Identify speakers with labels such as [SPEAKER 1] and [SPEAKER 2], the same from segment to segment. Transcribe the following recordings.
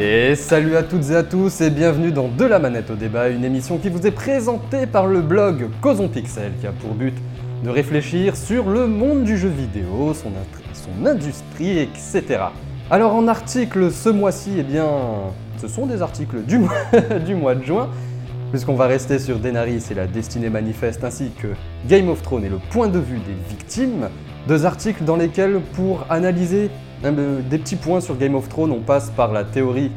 [SPEAKER 1] Et salut à toutes et à tous et bienvenue dans De la manette au débat, une émission qui vous est présentée par le blog Causons Pixel qui a pour but de réfléchir sur le monde du jeu vidéo, son, industrie, etc. Alors en article ce mois-ci, eh bien, ce sont des articles du mois, du mois de juin, puisqu'on va rester sur Denaris et la destinée manifeste ainsi que Game of Thrones et le point de vue des victimes. Deux articles dans lesquels, pour analyser des petits points sur Game of Thrones, on passe par la théorie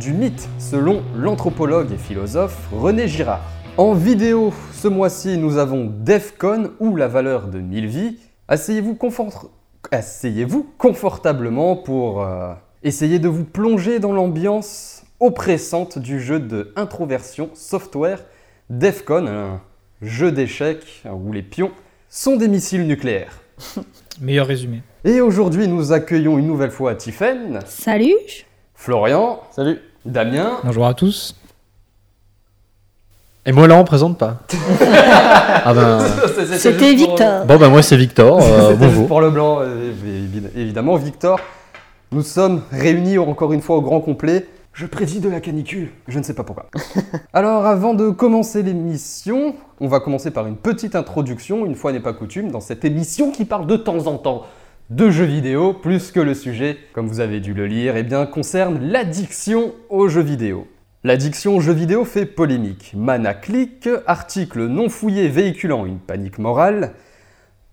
[SPEAKER 1] du mythe selon l'anthropologue et philosophe René Girard. En vidéo, ce mois-ci, nous avons Defcon ou la valeur de 1000 vies. Asseyez-vous Asseyez confortablement pour euh, essayer de vous plonger dans l'ambiance oppressante du jeu de introversion software Defcon, un jeu d'échecs où les pions sont des missiles nucléaires.
[SPEAKER 2] Meilleur résumé.
[SPEAKER 1] Et aujourd'hui, nous accueillons une nouvelle fois Tiffen.
[SPEAKER 3] Salut.
[SPEAKER 1] Florian.
[SPEAKER 4] Salut.
[SPEAKER 1] Damien.
[SPEAKER 2] Bonjour à tous.
[SPEAKER 4] Et moi là, on présente pas.
[SPEAKER 3] ah ben... C'était Victor.
[SPEAKER 4] Bon ben moi c'est Victor.
[SPEAKER 1] Euh, bonjour. Pour le blanc, euh, évidemment, Victor. Nous sommes réunis encore une fois au grand complet. Je prédis de la canicule. Je ne sais pas pourquoi. Alors, avant de commencer l'émission, on va commencer par une petite introduction, une fois n'est pas coutume, dans cette émission qui parle de temps en temps de jeux vidéo, plus que le sujet, comme vous avez dû le lire, eh bien, concerne l'addiction aux jeux vidéo. L'addiction aux jeux vidéo fait polémique. Mana click, article non fouillé véhiculant une panique morale.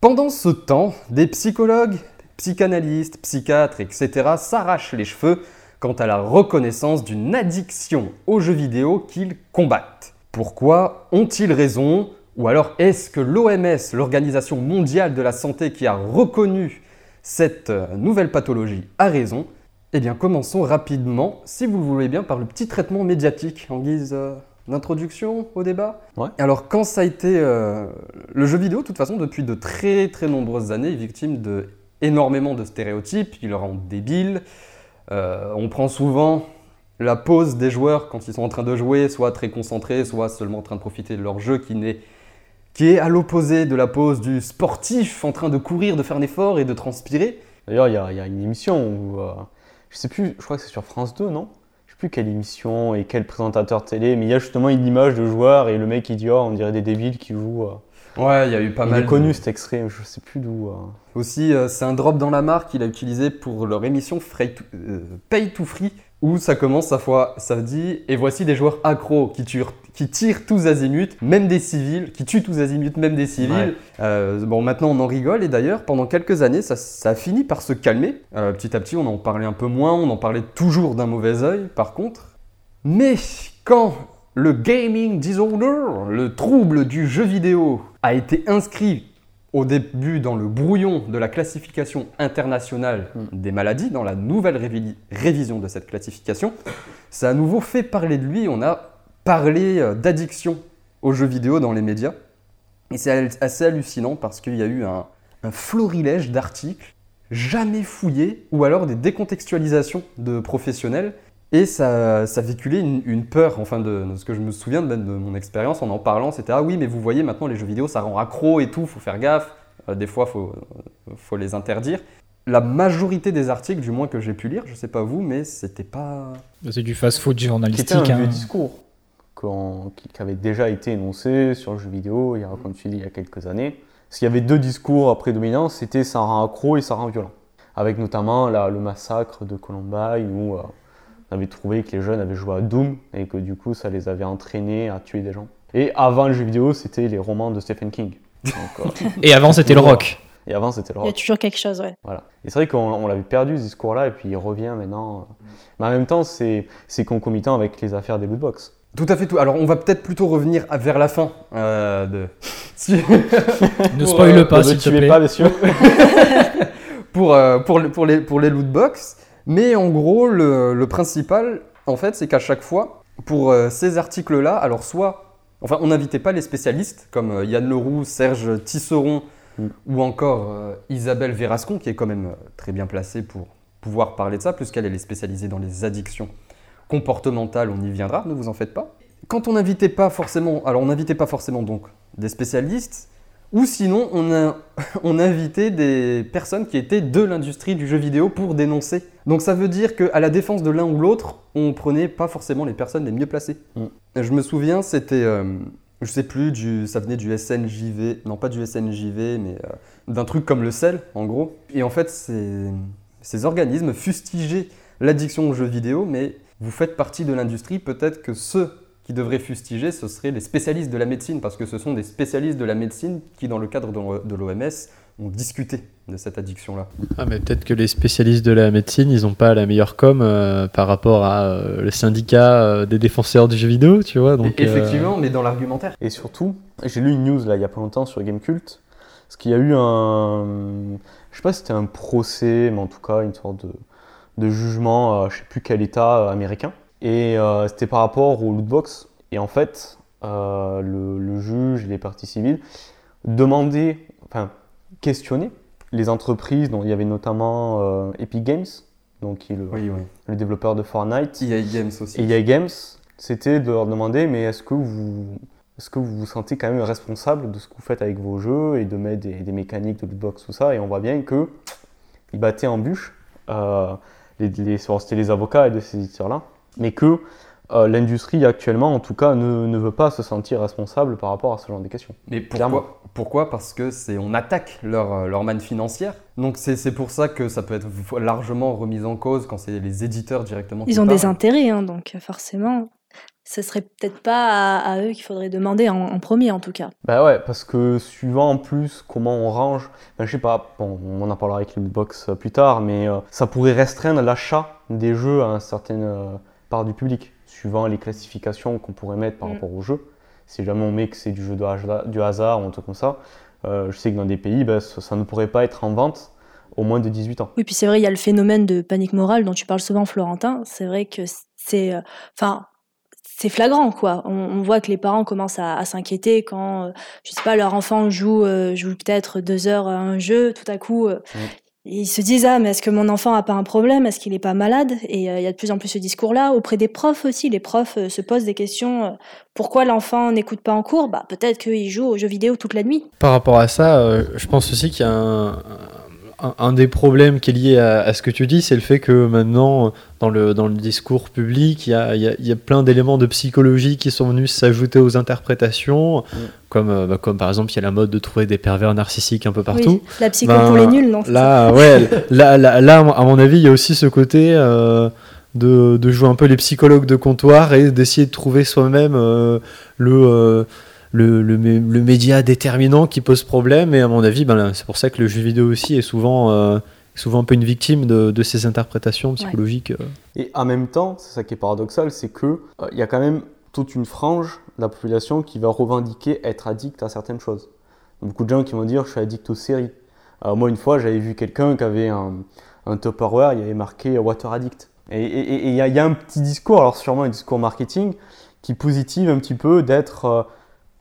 [SPEAKER 1] Pendant ce temps, des psychologues, psychanalystes, psychiatres, etc. s'arrachent les cheveux quant à la reconnaissance d'une addiction aux jeux vidéo qu'ils combattent. Pourquoi ont-ils raison? Ou alors est-ce que l'OMS, l'Organisation mondiale de la santé qui a reconnu cette euh, nouvelle pathologie, a raison Eh bien commençons rapidement, si vous le voulez bien, par le petit traitement médiatique en guise euh, d'introduction au débat. Alors quand ça a été... Euh, le jeu vidéo, de toute façon, depuis de très très nombreuses années, est victime de énormément de stéréotypes, il le rend débile, euh, on prend souvent la pause des joueurs quand ils sont en train de jouer, soit très concentrés, soit seulement en train de profiter de leur jeu qui, est, qui est à l'opposé de la pause du sportif en train de courir, de faire un effort et de transpirer.
[SPEAKER 4] D'ailleurs, il y, a une émission où, euh, je sais plus, je crois que c'est sur France 2, non? Je sais plus quelle émission et quel présentateur télé, mais il y a justement une image de joueur et le mec il dit oh, on dirait des débiles qui jouent. Euh,
[SPEAKER 1] Ouais, il y a eu pas mal.
[SPEAKER 4] Il est connu cet extrait, je sais plus d'où. Euh.
[SPEAKER 1] Aussi, euh, c'est un drop dans la marque qu'il a utilisé pour leur émission euh, Pay to Free, où ça commence sa fois, ça dit Et voici des joueurs accros qui, qui tirent tous azimuts, même des civils, qui tuent tous azimuts, même des civils. bon, maintenant on en rigole, et d'ailleurs, pendant quelques années, ça, ça, a fini par se calmer. petit à petit, on en parlait un peu moins, on en parlait toujours d'un mauvais oeil, par contre. Mais quand le gaming disorder, le trouble du jeu vidéo, a été inscrit au début dans le brouillon de la classification internationale hmm. des maladies, dans la nouvelle révision de cette classification. Ça a à nouveau fait parler de lui. On a parlé euh, d'addiction aux jeux vidéo dans les médias. Et c'est assez hallucinant parce qu'il y a eu un, un florilège d'articles jamais fouillés ou alors des décontextualisations de professionnels et ça, ça véhiculait une, peur, enfin de, ce que je me souviens de, de mon expérience en en parlant, c'était ah oui mais vous voyez maintenant les jeux vidéo ça rend accro et tout, faut faire gaffe, euh, des fois faut, faut les interdire. La majorité des articles, du moins que j'ai pu lire, je sais pas vous, mais c'était pas.
[SPEAKER 2] C'est du fast-food journalistique.
[SPEAKER 4] C'était un vieux hein. discours qui avait déjà été énoncé sur le jeu vidéo, il y a, comme tu dis, il y a quelques années. Parce qu'il y avait deux discours prédominants, c'était ça rend accro et ça rend violent. Avec notamment le massacre de Columbine où euh, avait trouvé que les jeunes avaient joué à Doom et que du coup ça les avait entraînés à tuer des gens. Et avant le jeu vidéo, c'était les romans de Stephen King.
[SPEAKER 2] Euh, et avant c'était le rock.
[SPEAKER 4] Et avant c'était le rock.
[SPEAKER 3] Il y a toujours quelque chose, ouais.
[SPEAKER 4] Voilà. Et c'est vrai qu'on l'avait perdu ce discours-là et puis il revient maintenant. Mais en même temps, c'est concomitant avec les affaires des lootbox.
[SPEAKER 1] Tout à fait tout. Alors on va peut-être plutôt revenir vers la fin euh, de.
[SPEAKER 2] ne spoil euh, pas, s'il te plaît.
[SPEAKER 4] pas, bien sûr.
[SPEAKER 1] pour, pour, pour, les, pour les lootbox. Mais en gros, le, principal, en fait, c'est qu'à chaque fois, pour euh, ces articles-là, alors soit, enfin, on n'invitait pas les spécialistes comme euh, Yann Leroux, Serge Tisseron mm. ou encore euh, Isabelle Verascon, qui est quand même très bien placée pour pouvoir parler de ça, puisqu'elle est spécialisée dans les addictions comportementales, on y viendra, ne vous en faites pas. Quand on n'invitait pas forcément, alors on n'invitait pas forcément donc des spécialistes, Ou sinon, on a, on invité des personnes qui étaient de l'industrie du jeu vidéo pour dénoncer. Donc ça veut dire qu'à la défense de l'un ou l'autre, on prenait pas forcément les personnes les mieux placées.
[SPEAKER 4] Mm.
[SPEAKER 1] Je me souviens, c'était, euh, je sais plus, du, ça venait du SNJV, non pas du SNJV, mais euh, d'un truc comme le sel, en gros. Et en fait, ces, ces organismes fustigeaient l'addiction aux jeux vidéo, mais vous faites partie de l'industrie, peut-être que ceux qui devraient fustiger, ce seraient les spécialistes de la médecine, parce que ce sont des spécialistes de la médecine qui, dans le cadre de l'OMS, ont discuté de cette addiction-là.
[SPEAKER 5] Ah, mais peut-être que les spécialistes de la médecine, ils n'ont pas la meilleure com euh, par rapport à euh, le syndicat euh, des défenseurs du jeu vidéo, tu vois. Donc,
[SPEAKER 1] Et effectivement, mais dans l'argumentaire.
[SPEAKER 4] Et surtout, j'ai lu une news là il y a pas longtemps sur Gamecult, parce qu'il y a eu un, je sais pas si c'était un procès, mais en tout cas une sorte de, de jugement, je sais plus quel État américain, et c'était par rapport au lootbox. Et en fait, le, le, juge et les parties civiles demandaient, enfin questionner les entreprises, dont il y avait notamment euh, Epic Games, donc qui est le,
[SPEAKER 1] oui, oui.
[SPEAKER 4] le, développeur de Fortnite.
[SPEAKER 1] EA Games aussi.
[SPEAKER 4] Et EA Games, c'était de leur demander, mais est-ce que vous est-ce que vous vous sentez quand même responsable de ce que vous faites avec vos jeux et de mettre des, des mécaniques de lootbox, tout ça? Et on voit bien que ils battaient en bûche, euh, les, les, c'était les avocats et de ces éditeurs-là, mais que euh, l'industrie actuellement, en tout cas, ne, ne, veut pas se sentir responsable par rapport à ce genre de questions.
[SPEAKER 1] Mais pourquoi, pourquoi? Parce que c'est on attaque leur, leur manne financière. Donc c'est pour ça que ça peut être largement remis en cause quand c'est les éditeurs directement.
[SPEAKER 3] Ils ont parlent. des intérêts, hein, donc forcément. Ce serait peut-être pas à, à eux qu'il faudrait demander en, en, premier en tout cas.
[SPEAKER 4] Bah ouais, parce que suivant en plus comment on range, ben je sais pas, bon, on en parlera avec Lootbox plus tard, mais euh, ça pourrait restreindre l'achat des jeux à une certaine euh, part du public suivant les classifications qu'on pourrait mettre par
[SPEAKER 3] Mm.
[SPEAKER 4] rapport au jeu. Si jamais on met que c'est du jeu de hasard, du hasard ou un truc comme ça, euh, je sais que dans des pays, bah, ça, ça, ne pourrait pas être en vente au moins de 18 ans.
[SPEAKER 3] Oui, puis c'est vrai, il y a le phénomène de panique morale dont tu parles souvent, Florentin. C'est vrai que c'est. Enfin. c'est flagrant, quoi. On, on, voit que les parents commencent à, à s'inquiéter quand, euh, je sais pas, leur enfant joue, euh, joue peut-être deux heures à un jeu, tout à coup, euh,
[SPEAKER 4] Mm.
[SPEAKER 3] Ils se disent ah mais est-ce que mon enfant a pas un problème? Est-ce qu'il n'est pas malade? Et euh, il y a de plus en plus ce discours-là auprès des profs aussi. Les profs euh, se posent des questions. euh, pourquoi l'enfant n'écoute pas en cours? Bah peut-être qu'il joue aux jeux vidéo toute la nuit.
[SPEAKER 5] Par rapport à ça, je pense aussi qu'il y a un, un, un, des problèmes qui est lié à, à ce que tu dis, c'est le fait que maintenant, dans le, dans le discours public, il y a, il y a, y a plein d'éléments de psychologie qui sont venus s'ajouter aux interprétations,
[SPEAKER 4] Mm.
[SPEAKER 5] comme, euh, bah, comme par exemple, il y a la mode de trouver des pervers narcissiques un peu partout.
[SPEAKER 3] Oui, la psycho pour les nuls, non
[SPEAKER 5] Là, ouais, là, là, là, à mon avis, il y a aussi ce côté euh, de, de, jouer un peu les psychologues de comptoir et d'essayer de trouver soi-même euh, le, euh, le, le, le, média déterminant qui pose problème. Et à mon avis, ben, c'est pour ça que le jeu vidéo aussi est souvent, euh, souvent un peu une victime de, de ces interprétations psychologiques. euh.
[SPEAKER 4] Ouais. Et en même temps, c'est ça qui est paradoxal, c'est que il y a quand même toute une frange de la population qui va revendiquer être addict à certaines choses. Beaucoup de gens qui vont dire je suis addict aux séries. Alors moi une fois j'avais vu quelqu'un qui avait un, un Tupperware, il y avait marqué Water Addict. Et il y, y, a un petit discours, alors sûrement un discours marketing, qui positive un petit peu d'être euh,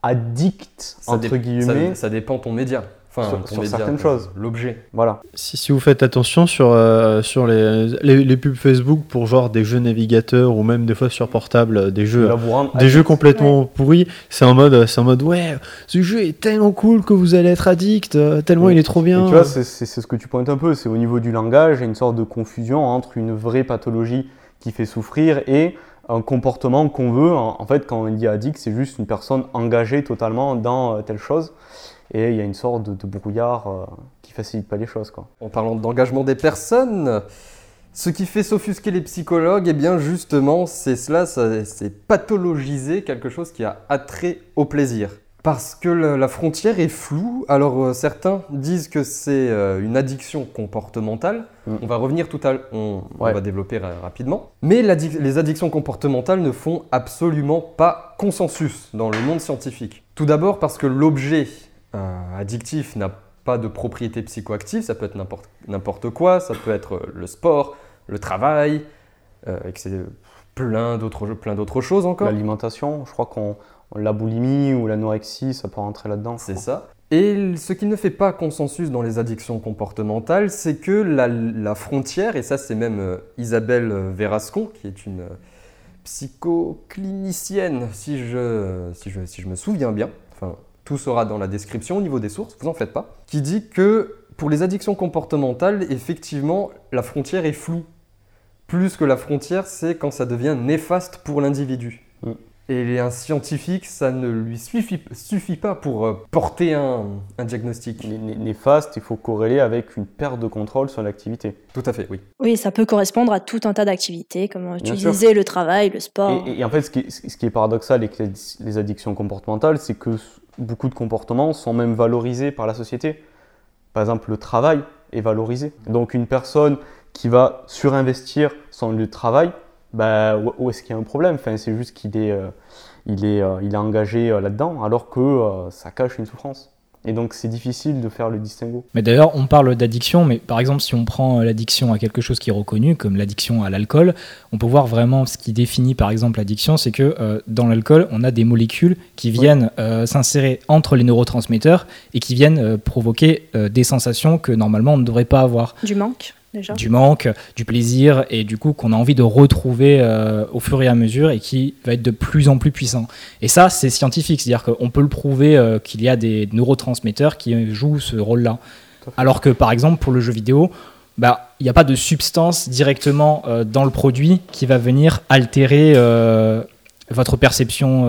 [SPEAKER 4] addict,
[SPEAKER 1] ça
[SPEAKER 4] entre guillemets.
[SPEAKER 1] Ça, ça, dépend ton média. Enfin,
[SPEAKER 4] sur,
[SPEAKER 1] ton
[SPEAKER 4] sur
[SPEAKER 1] média,
[SPEAKER 4] certaines choses.
[SPEAKER 1] L'objet.
[SPEAKER 4] Voilà.
[SPEAKER 5] Si, si, vous faites attention sur, euh, sur les, les, les, pubs Facebook pour genre des jeux navigateurs ou même des fois sur portable des jeux, des jeux complètement ouais. pourris, c'est en mode, c'est en mode ouais, ce jeu est tellement cool que vous allez être addict, euh, tellement il est trop bien.
[SPEAKER 4] Et tu vois, c'est ce que tu pointes un peu, c'est au niveau du langage, il y a une sorte de confusion entre une vraie pathologie qui fait souffrir et un comportement qu'on veut. En, fait, quand on dit addict, c'est juste une personne engagée totalement dans euh, telle chose. Et il y a une sorte de, de brouillard euh, qui facilite pas les choses. Quoi.
[SPEAKER 1] En parlant d'engagement des personnes, ce qui fait s'offusquer les psychologues, eh bien justement, c'est cela, c'est pathologiser quelque chose qui a attrait au plaisir. Parce que la frontière est floue, alors euh, certains disent que c'est euh, une addiction comportementale. Mm. On va revenir tout à l'heure, on, ouais. on, va développer rapidement. Mais les addictions comportementales ne font absolument pas consensus dans le monde scientifique. Tout d'abord parce que l'objet euh, addictif n'a pas de propriété psychoactive, ça peut être n'importe quoi, ça peut être le sport, le travail, et que c'est plein d'autres plein d'autres choses encore.
[SPEAKER 4] L'alimentation, je crois qu'on la boulimie ou l'anorexie, ça peut rentrer là-dedans.
[SPEAKER 1] C'est ça. Et ce qui ne fait pas consensus dans les addictions comportementales, c'est que la, la, frontière, et ça c'est même euh, Isabelle Verascon, qui est une euh, psychoclinicienne, si je, si je, si je me souviens bien, enfin tout sera dans la description au niveau des sources, vous en faites pas, qui dit que pour les addictions comportementales, effectivement, la frontière est floue. Plus que la frontière, c'est quand ça devient néfaste pour l'individu.
[SPEAKER 4] Mm.
[SPEAKER 1] Et un scientifique, ça ne lui suffit, suffit pas pour euh, porter un, un diagnostic.
[SPEAKER 4] Né- né- Néfaste, il faut corréler avec une perte de contrôle sur l'activité.
[SPEAKER 1] Tout à fait, oui.
[SPEAKER 3] Oui, ça peut correspondre à tout un tas d'activités, comme tu
[SPEAKER 4] Bien sûr.
[SPEAKER 3] disais, le travail, le sport.
[SPEAKER 4] Et, et en fait, ce qui est, ce qui est paradoxal avec les, les addictions comportementales, c'est que beaucoup de comportements sont même valorisés par la société. Par exemple, le travail est valorisé. Donc, une personne qui va surinvestir son lieu de travail, bah, où, est-ce qu'il y a un problème? Enfin, C'est juste qu'il est, euh, il est, euh, il est engagé euh, là-dedans, alors que euh, ça cache une souffrance. Et donc, c'est difficile de faire le distinguo.
[SPEAKER 2] Mais d'ailleurs, on parle d'addiction, mais par exemple, si on prend l'addiction à quelque chose qui est reconnu, comme l'addiction à l'alcool, on peut voir vraiment ce qui définit par exemple l'addiction, c'est que euh, dans l'alcool, on a des molécules qui viennent euh, s'insérer entre les neurotransmetteurs et qui viennent euh, provoquer euh, des sensations que normalement on ne devrait pas avoir.
[SPEAKER 3] Du manque, déjà.
[SPEAKER 2] Du manque, du plaisir, et du coup qu'on a envie de retrouver euh, au fur et à mesure et qui va être de plus en plus puissant. Et ça, c'est scientifique, c'est-à-dire qu'on peut le prouver euh, qu'il y a des neurotransmetteurs qui jouent ce rôle-là. Alors que par exemple pour le jeu vidéo, bah, il n'y a pas de substance directement euh, dans le produit qui va venir altérer euh, votre perception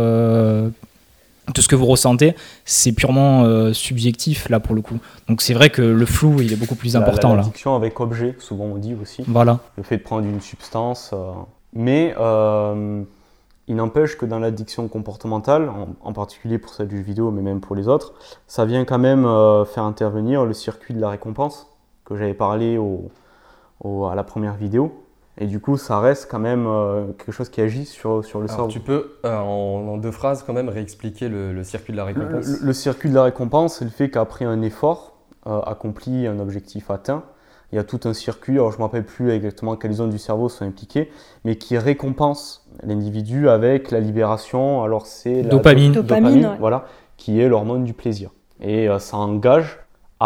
[SPEAKER 2] de ce que vous ressentez. C'est purement euh, subjectif là pour le coup. Donc c'est vrai que le flou il est beaucoup plus
[SPEAKER 4] La- la-
[SPEAKER 2] important là.
[SPEAKER 4] L'addiction avec objet, souvent on dit aussi.
[SPEAKER 2] Voilà.
[SPEAKER 4] le fait de prendre une substance. euh, Mais euh, il n'empêche que dans l'addiction comportementale, en, en particulier pour celle du jeu vidéo, mais même pour les autres, ça vient quand même faire intervenir le circuit de la récompense que j'avais parlé au, au- à la première vidéo. Et du coup, ça reste quand même euh, quelque chose qui agit sur, sur le
[SPEAKER 1] Alors,
[SPEAKER 4] cerveau.
[SPEAKER 1] tu peux, euh, en, en deux phrases, quand même réexpliquer le, le circuit de la récompense
[SPEAKER 4] le- le circuit de la récompense, c'est le fait qu'après un effort euh, accompli, un objectif atteint, il y a tout un circuit, alors je ne me rappelle plus exactement quelles zones du cerveau sont impliquées, mais qui récompense l'individu avec la libération. Alors c'est la
[SPEAKER 2] Dopamine.
[SPEAKER 4] do-
[SPEAKER 3] Dopamine, ouais.
[SPEAKER 4] voilà, qui est l'hormone du plaisir. Et euh, ça engage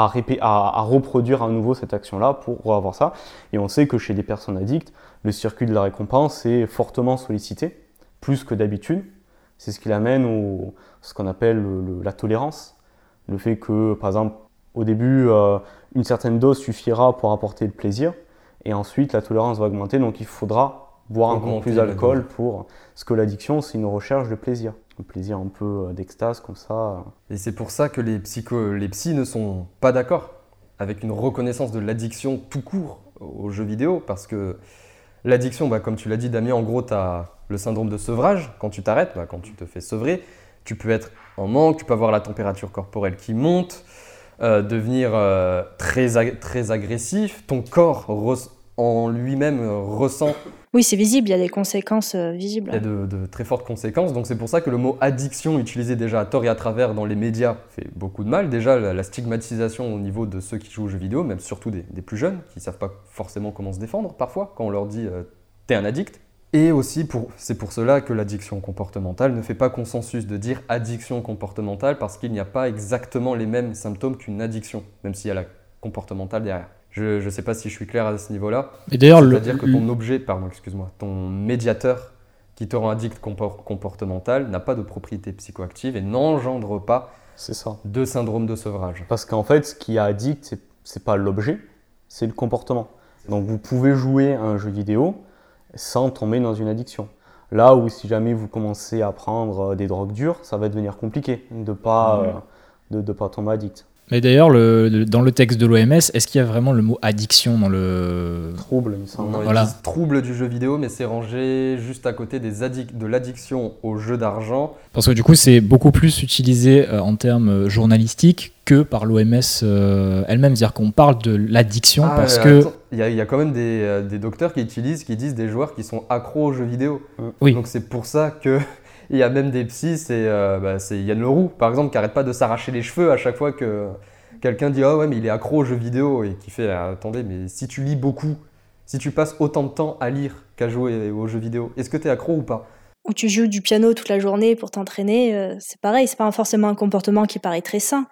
[SPEAKER 4] à, répé- à, à reproduire à nouveau cette action-là pour avoir ça. Et on sait que chez des personnes addictes, le circuit de la récompense est fortement sollicité, plus que d'habitude. C'est ce qui l'amène au ce qu'on appelle le- le- la tolérance. Le fait que, par exemple, au début, euh, une certaine dose suffira pour apporter le plaisir, et ensuite la tolérance va augmenter, donc il faudra boire encore plus d'alcool pour... Parce que l'addiction, c'est une recherche de plaisir. Un plaisir un peu euh, d'extase, comme ça.
[SPEAKER 1] Et c'est pour ça que les, psycho, les psys ne sont pas d'accord avec une reconnaissance de l'addiction tout court aux jeux vidéo, parce que l'addiction, bah, comme tu l'as dit Damien, en gros, tu as le syndrome de sevrage, quand tu t'arrêtes, bah, quand tu te fais sevrer, tu peux être en manque, tu peux avoir la température corporelle qui monte, euh, devenir euh, très, très agressif, ton corps en lui-même ressent
[SPEAKER 3] Oui, c'est visible, il y a des conséquences euh, visibles.
[SPEAKER 1] il y a de, de très fortes conséquences. Donc c'est pour ça que le mot addiction, utilisé déjà à tort et à travers dans les médias, fait beaucoup de mal. Déjà, la, la stigmatisation au niveau de ceux qui jouent aux jeux vidéo, même surtout des, des plus jeunes, qui ne savent pas forcément comment se défendre parfois, quand on leur dit euh, t'es un addict. Et aussi, pour, c'est pour cela que l'addiction comportementale ne fait pas consensus de dire addiction comportementale, parce qu'il n'y a pas exactement les mêmes symptômes qu'une addiction, même s'il y a la comportementale derrière. Je ne sais pas si je suis clair à ce niveau-là.
[SPEAKER 2] Et d'ailleurs, le-
[SPEAKER 1] C'est-à-dire que ton objet, pardon, excuse-moi, ton médiateur qui te rend addict compor- comportemental n'a pas de propriété psychoactive et n'engendre pas
[SPEAKER 4] ça.
[SPEAKER 1] de syndrome de sevrage.
[SPEAKER 4] Parce qu'en fait, ce qui est addict, c'est- pas l'objet, c'est le comportement. Donc vous pouvez jouer à un jeu vidéo sans tomber dans une addiction. Là où si jamais vous commencez à prendre euh, des drogues dures, ça va devenir compliqué de pas, euh, de, de pas tomber addict.
[SPEAKER 2] Mais d'ailleurs, le- le- dans le texte de l'OMS, est-ce qu'il y a vraiment le mot addiction dans le.
[SPEAKER 4] Trouble, il me semble.
[SPEAKER 1] Non, ils
[SPEAKER 2] Voilà.
[SPEAKER 1] disent trouble du jeu vidéo, mais c'est rangé juste à côté des de l'addiction au jeu d'argent.
[SPEAKER 2] Parce que du coup, c'est beaucoup plus utilisé euh, en termes journalistiques que par l'OMS euh, elle-même. C'est-à-dire qu'on parle de l'addiction
[SPEAKER 1] Ah,
[SPEAKER 2] parce
[SPEAKER 1] euh,
[SPEAKER 2] que.
[SPEAKER 1] Il y, a- il y a quand même des, des docteurs qui utilisent, qui disent des joueurs qui sont accros aux jeux vidéo.
[SPEAKER 2] Oui.
[SPEAKER 1] Donc c'est pour ça que il y a même des psys, c'est euh, bah, Yann Leroux, par exemple, qui arrête pas de s'arracher les cheveux à chaque fois que quelqu'un dit ah ouais mais il est accro aux jeux vidéo et qui fait ah, attendez mais si tu lis beaucoup, si tu passes autant de temps à lire qu'à jouer aux jeux vidéo, est-ce que tu es accro ou pas?
[SPEAKER 3] Ou tu joues du piano toute la journée pour t'entraîner, euh, c'est pareil, c'est pas forcément un comportement qui paraît très sain.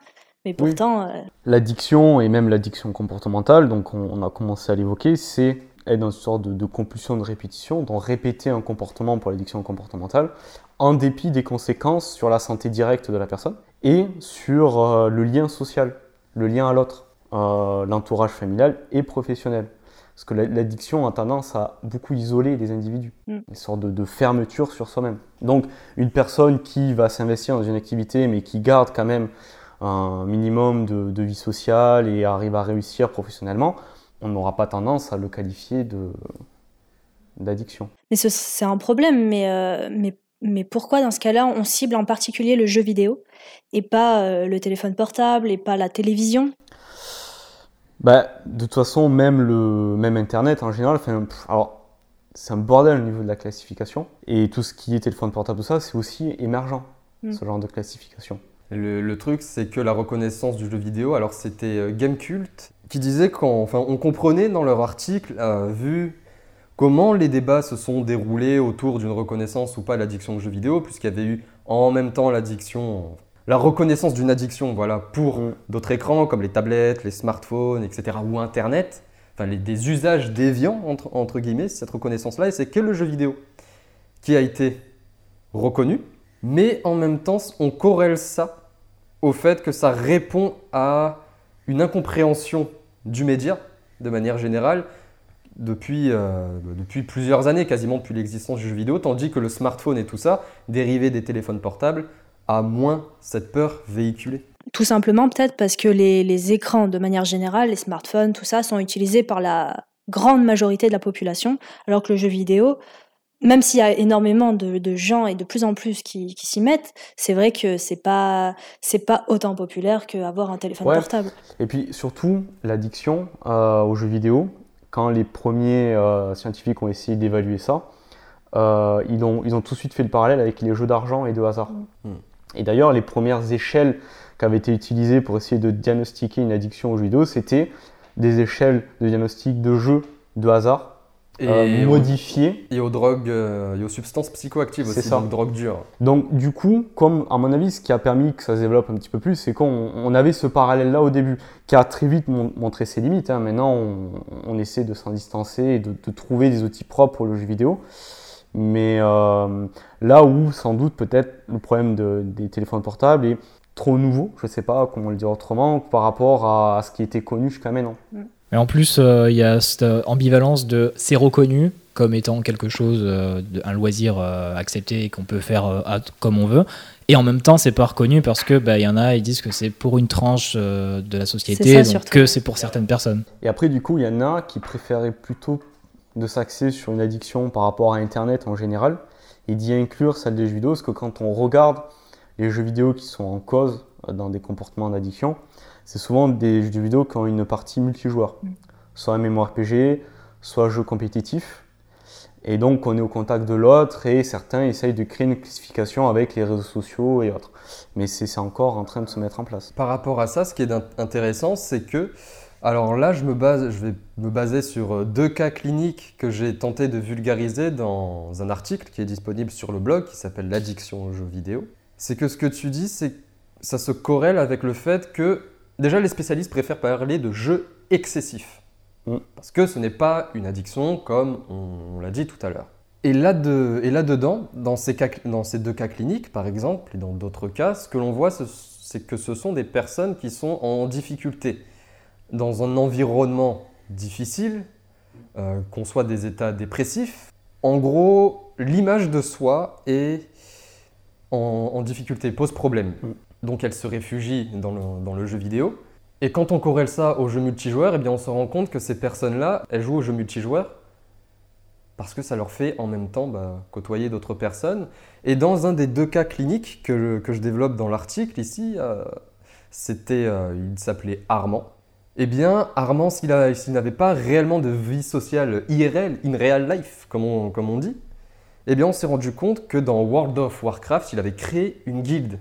[SPEAKER 3] Mais pourtant, euh,
[SPEAKER 4] L'addiction et même l'addiction comportementale, donc on, on a commencé à l'évoquer, c'est être dans une sorte de, de compulsion de répétition, donc répéter un comportement pour l'addiction comportementale, en dépit des conséquences sur la santé directe de la personne. et sur euh, le lien social, le lien à l'autre, euh, l'entourage familial et professionnel. Parce que la- l'addiction a tendance à beaucoup isoler les individus,
[SPEAKER 3] Mm.
[SPEAKER 4] une sorte de, de fermeture sur soi-même. Donc une personne qui va s'investir dans une activité mais qui garde quand même un minimum de, de vie sociale et arrive à réussir professionnellement, on n'aura pas tendance à le qualifier de d'addiction.
[SPEAKER 3] Mais ce- c'est un problème, mais, euh, mais, mais pourquoi dans ce cas-là on cible en particulier le jeu vidéo et pas euh, le téléphone portable et pas la télévision?
[SPEAKER 4] Bah, de toute façon, même, le, même Internet en général, enfin, pff, alors, c'est un bordel au niveau de la classification. Et tout ce qui est téléphone portable, tout ça, c'est aussi émergent,
[SPEAKER 3] Mm.
[SPEAKER 4] ce genre de classification.
[SPEAKER 1] Le, le truc, c'est que la reconnaissance du jeu vidéo, alors c'était euh, Gamecult qui disait qu'on enfin, on comprenait dans leur article, euh, vu comment les débats se sont déroulés autour d'une reconnaissance ou pas l'addiction au jeu vidéo, puisqu'il y avait eu en même temps l'addiction, la reconnaissance d'une addiction, voilà, pour
[SPEAKER 4] Mm.
[SPEAKER 1] d'autres écrans comme les tablettes, les smartphones, etc., ou Internet, enfin les, des usages déviants entre, entre guillemets, cette reconnaissance-là, et c'est que le jeu vidéo qui a été reconnu, mais en même temps, on corrèle ça au fait que ça répond à une incompréhension du média, de manière générale, depuis, euh, depuis plusieurs années, quasiment depuis l'existence du jeu vidéo, tandis que le smartphone et tout ça, dérivé des téléphones portables, a moins cette peur véhiculée.
[SPEAKER 3] Tout simplement peut-être parce que les, les écrans, de manière générale, les smartphones, tout ça, sont utilisés par la grande majorité de la population, alors que le jeu vidéo, même s'il y a énormément de, de gens et de plus en plus qui, qui s'y mettent, c'est vrai que c'est pas c'est pas autant populaire qu'avoir un téléphone
[SPEAKER 4] Ouais.
[SPEAKER 3] portable.
[SPEAKER 4] Et puis surtout, l'addiction euh, aux jeux vidéo, quand les premiers euh, scientifiques ont essayé d'évaluer ça, euh, ils, ont, ils ont tout de suite fait le parallèle avec les jeux d'argent et de hasard.
[SPEAKER 1] Mm.
[SPEAKER 4] Et d'ailleurs, les premières échelles qui avaient été utilisées pour essayer de diagnostiquer une addiction aux jeux vidéo, c'était des échelles de diagnostic de jeux de hasard
[SPEAKER 1] Et,
[SPEAKER 4] euh,
[SPEAKER 1] aux,
[SPEAKER 4] modifiées
[SPEAKER 1] et aux drogues, euh, et aux substances psychoactives
[SPEAKER 4] C'est
[SPEAKER 1] aussi,
[SPEAKER 4] ça.
[SPEAKER 1] donc drogues dures.
[SPEAKER 4] Donc du coup, comme à mon avis, ce qui a permis que ça se développe un petit peu plus, c'est qu'on on avait ce parallèle-là au début, qui a très vite mon- montré ses limites. hein. Maintenant, on, on essaie de s'en distancer et de, de trouver des outils propres pour le jeu vidéo. Mais euh, là où, sans doute, peut-être le problème de- des téléphones portables est trop nouveau, je ne sais pas comment le dire autrement, par rapport à, à ce qui était connu jusqu'à maintenant.
[SPEAKER 2] Et en plus, euh, il y a cette euh, ambivalence de c'est reconnu comme étant quelque chose, euh, de- un loisir euh, accepté et qu'on peut faire euh, à- comme on veut. Et en même temps, c'est pas reconnu parce que bah, il y en a, ils disent que c'est pour une tranche euh, de la société,
[SPEAKER 3] ça,
[SPEAKER 2] donc
[SPEAKER 3] surtout.
[SPEAKER 2] que c'est pour certaines personnes.
[SPEAKER 4] Et après, du coup, il y en a qui préféraient plutôt de s'axer sur une addiction par rapport à Internet en général et d'y inclure celle des jeux vidéo, parce que quand on regarde les jeux vidéo qui sont en cause dans des comportements d'addiction, c'est souvent des jeux vidéo qui ont une partie multijoueur, soit un MMORPG, soit jeu compétitif. Et donc, on est au contact de l'autre et certains essayent de créer une classification avec les réseaux sociaux et autres. Mais c'est encore en train de se mettre en place.
[SPEAKER 1] Par rapport à ça, ce qui est intéressant, c'est que, alors là, je, me base, je vais me baser sur euh, deux cas cliniques que j'ai tenté de vulgariser dans un article qui est disponible sur le blog qui s'appelle L'addiction aux jeux vidéo. C'est que ce que tu dis, c'est que ça se corrèle avec le fait que, déjà, les spécialistes préfèrent parler de jeux excessifs.
[SPEAKER 4] Mm.
[SPEAKER 1] Parce que ce n'est pas une addiction comme on, on l'a dit tout à l'heure. Et là de- et là-dedans, dans, ces cas- dans ces deux cas cliniques, par exemple, et dans d'autres cas, ce que l'on voit, ce- c'est que ce sont des personnes qui sont en difficulté, dans un environnement difficile, euh, qu'on soit des états dépressifs. En gros, l'image de soi est en, en difficulté, pose problème. Donc elle se réfugie dans le, jeu vidéo. Et quand on corrèle ça au jeu multijoueur, eh bien on se rend compte que ces personnes-là, elles jouent au jeu multijoueur parce que ça leur fait en même temps bah, côtoyer d'autres personnes. Et dans un des deux cas cliniques que, que je développe dans l'article ici, euh, euh, il s'appelait Armand. Eh bien, Armand, s'il n'avait pas réellement de vie sociale IRL, in real life, comme on, comme on dit, eh bien, on s'est rendu compte que dans World of Warcraft, il avait créé une guilde.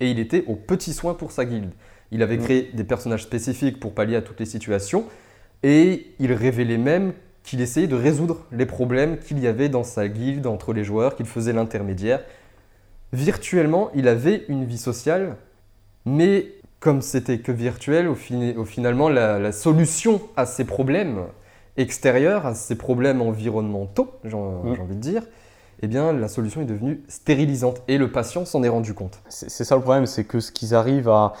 [SPEAKER 1] Et il était aux petits soins pour sa guilde. Il avait
[SPEAKER 4] Mm.
[SPEAKER 1] créé des personnages spécifiques pour pallier à toutes les situations. Et il révélait même qu'il essayait de résoudre les problèmes qu'il y avait dans sa guilde entre les joueurs, qu'il faisait l'intermédiaire. Virtuellement, il avait une vie sociale, mais comme c'était que virtuel, au, finalement, la, la solution à ces problèmes extérieurs, à ces problèmes environnementaux, j'ai
[SPEAKER 4] Mm.
[SPEAKER 1] j'ai envie de dire, eh bien la solution est devenue stérilisante et le patient s'en est rendu compte.
[SPEAKER 4] C'est ça le problème, c'est que ce qu'ils arrivent à,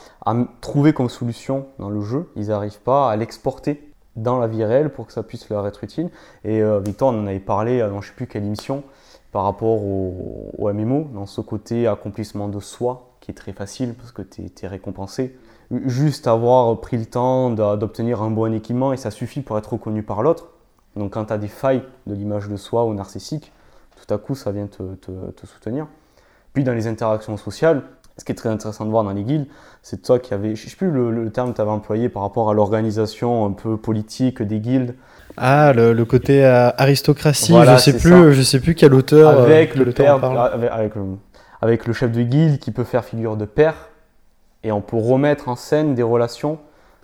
[SPEAKER 4] trouver comme solution dans le jeu, ils n'arrivent pas à l'exporter dans la vie réelle pour que ça puisse leur être utile. Et euh, Victor, on en avait parlé euh, dans je ne sais plus quelle émission par rapport au, au MMO, dans ce côté accomplissement de soi qui est très facile parce que tu es, récompensé. Juste avoir pris le temps d'obtenir un bon équipement et ça suffit pour être reconnu par l'autre. Donc quand tu as des failles de l'image de soi ou narcissique, tout à coup ça vient te, te- te soutenir. Puis dans les interactions sociales, ce qui est très intéressant de voir dans les guildes, c'est toi qui avais, je ne sais plus le, le terme que tu avais employé par rapport à l'organisation un peu politique des guildes,
[SPEAKER 5] Ah, le, le côté euh, aristocratie,
[SPEAKER 4] Voilà,
[SPEAKER 5] je sais
[SPEAKER 4] c'est
[SPEAKER 5] plus,
[SPEAKER 4] ça.
[SPEAKER 5] je sais plus quel auteur. euh,
[SPEAKER 4] avec,
[SPEAKER 5] quel
[SPEAKER 4] le père, avec, avec le, avec le chef de guilde qui peut faire figure de père, et on peut remettre en scène des relations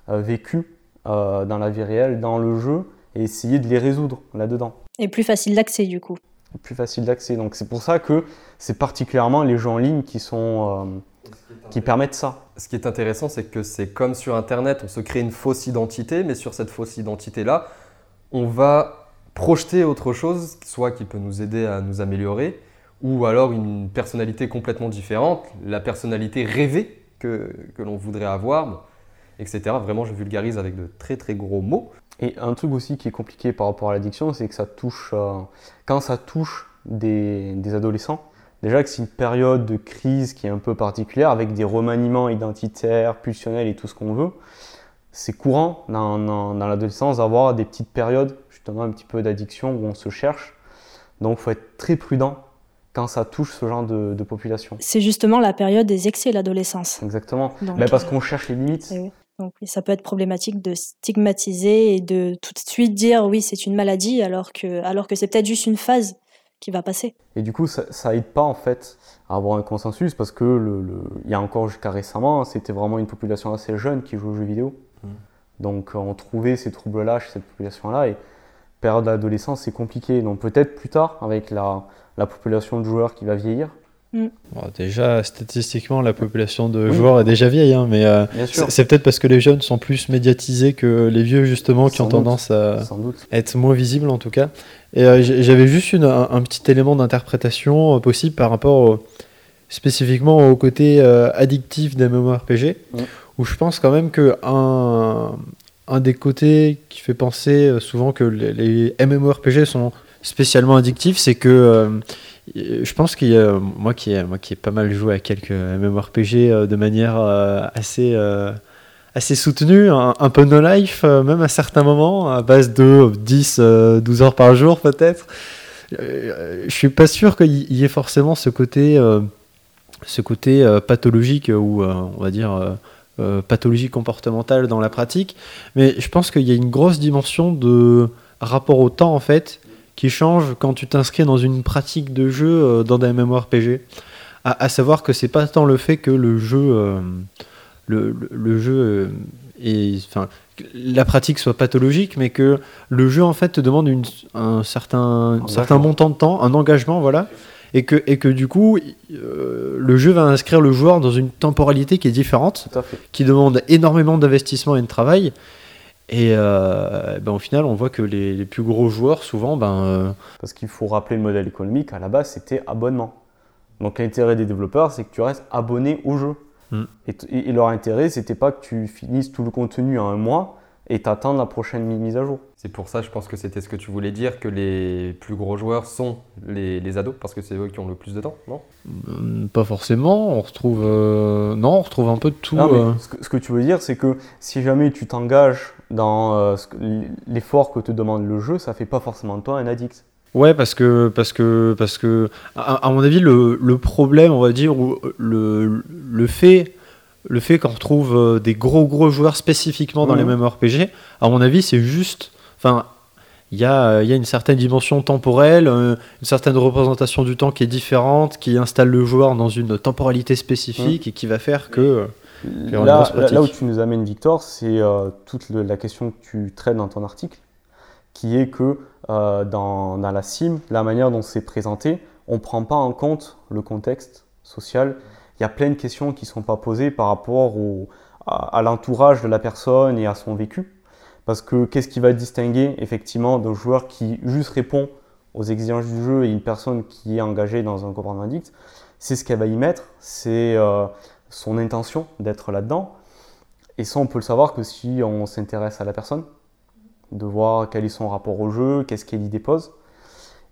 [SPEAKER 4] euh, vécues euh, dans la vie réelle, dans le jeu, et essayer de les résoudre là-dedans.
[SPEAKER 3] Et plus facile d'accès du coup.
[SPEAKER 4] Plus facile d'accès. Donc c'est pour ça que c'est particulièrement les jeux en ligne qui sont euh, qui permettent ça.
[SPEAKER 1] Ce qui est intéressant, c'est que c'est comme sur Internet, on se crée une fausse identité, mais sur cette fausse identité-là, on va projeter autre chose, soit qui peut nous aider à nous améliorer, ou alors une personnalité complètement différente, la personnalité rêvée que, que l'on voudrait avoir, etc. Vraiment, je vulgarise avec de très très gros mots.
[SPEAKER 4] Et un truc aussi qui est compliqué par rapport à l'addiction, c'est que ça touche, euh, quand ça touche des, des adolescents, déjà que c'est une période de crise qui est un peu particulière, avec des remaniements identitaires, pulsionnels et tout ce qu'on veut, c'est courant dans, dans- dans l'adolescence d'avoir des petites périodes, justement un petit peu d'addiction où on se cherche. Donc il faut être très prudent quand ça touche ce genre de, de population.
[SPEAKER 3] C'est justement la période des excès, l'adolescence.
[SPEAKER 4] Exactement.
[SPEAKER 3] Donc,
[SPEAKER 4] Ben, parce
[SPEAKER 3] euh,
[SPEAKER 4] qu'on cherche les limites.
[SPEAKER 3] eh oui. Donc ça peut être problématique de stigmatiser et de tout de suite dire oui, c'est une maladie alors que, alors que c'est peut-être juste une phase qui va passer.
[SPEAKER 4] Et du coup, ça, ça aide pas en fait à avoir un consensus parce que le, le- il y a encore jusqu'à récemment, c'était vraiment une population assez jeune qui joue aux jeux vidéo.
[SPEAKER 1] Mhm.
[SPEAKER 4] Donc euh, on trouvait ces troubles-là chez cette population-là et période d'adolescence, c'est compliqué. Donc peut-être plus tard, avec la, la population de joueurs qui va vieillir.
[SPEAKER 5] Bon, déjà, statistiquement, la population de
[SPEAKER 4] Oui.
[SPEAKER 5] joueurs est déjà vieille, hein, mais euh, c'est peut-être parce que les jeunes sont plus médiatisés que les vieux, justement, qui
[SPEAKER 4] Sans
[SPEAKER 5] ont
[SPEAKER 4] doute.
[SPEAKER 5] tendance à être moins visibles, en tout cas. Et euh, j'avais juste une- un, un petit élément d'interprétation euh, possible par rapport au- spécifiquement au côté euh, addictif des MMORPG,
[SPEAKER 4] Mm.
[SPEAKER 5] où je pense quand même que un, un des côtés qui fait penser souvent que les, les MMORPG sont spécialement addictifs, c'est que euh, je pense qu'il y a moi qui moi qui ai pas mal joué à quelques MMORPG euh, de manière euh, assez euh, assez soutenue, un, peu no life euh, même à certains moments à base de 10 euh, 12 heures par jour peut-être. Euh, je suis pas sûr qu'il y ait forcément ce côté euh, ce côté euh, pathologique ou euh, on va dire euh, euh, pathologie comportementale dans la pratique, mais je pense qu'il y a une grosse dimension de rapport au temps en fait qui change quand tu t'inscris dans une pratique de jeu euh, dans des MMORPG. À, à savoir que c'est pas tant le fait que le jeu, euh, le, le- le jeu euh, est, enfin, que la pratique soit pathologique, mais que le jeu en fait te demande une- un certain, un certain montant de temps, un engagement, voilà, et que, et que du coup, euh, le jeu va inscrire le joueur dans une temporalité qui est différente qui demande énormément d'investissement et de travail. Et euh, ben, au final, on voit que les, les plus gros joueurs, souvent, ben, euh,
[SPEAKER 4] Parce qu'il faut rappeler le modèle économique, à la base, c'était abonnement. Donc l'intérêt des développeurs, c'est que tu restes abonné au jeu.
[SPEAKER 5] Mm.
[SPEAKER 4] Et- et leur intérêt, c'était pas que tu finisses tout le contenu en un mois et t'attends la prochaine mi- mise à jour.
[SPEAKER 1] C'est pour ça, je pense que c'était ce que tu voulais dire, que les plus gros joueurs sont les, les ados, parce que c'est eux qui ont le plus de temps, non?
[SPEAKER 5] Euh, pas forcément. On retrouve, euh, non, on retrouve un peu de tout.
[SPEAKER 4] Non, mais
[SPEAKER 5] euh.
[SPEAKER 4] ce, que, ce que tu veux dire, c'est que si jamais tu t'engages dans euh, l'effort que te demande le jeu, ça fait pas forcément de toi un addict.
[SPEAKER 5] Ouais, parce que, parce que, parce que, à, à mon avis, le, le problème, on va dire, ou le, le fait, le fait qu'on retrouve euh, des gros gros joueurs spécifiquement dans
[SPEAKER 4] Mhm.
[SPEAKER 5] les mêmes RPG, à mon avis, c'est juste, enfin, il y a, y a une certaine dimension temporelle, euh, une certaine représentation du temps qui est différente, qui installe le joueur dans une temporalité spécifique et qui va faire que.
[SPEAKER 4] Là,
[SPEAKER 5] grosse
[SPEAKER 4] là, là où tu nous amènes, Victor, c'est euh, toute le- la question que tu traites dans ton article, qui est que euh, dans, dans la CIM, la manière dont c'est présenté, on ne prend pas en compte le contexte social. Il y a plein de questions qui ne sont pas posées par rapport à l'entourage de la personne et à son vécu. Parce que qu'est-ce qui va distinguer effectivement d'un joueur qui juste répond aux exigences du jeu et une personne qui est engagée dans un comportement addict, c'est ce qu'elle va y mettre, c'est euh, son intention d'être là-dedans. Et ça, on peut le savoir que si on s'intéresse à la personne, de voir quel est son rapport au jeu, qu'est-ce qu'elle y dépose.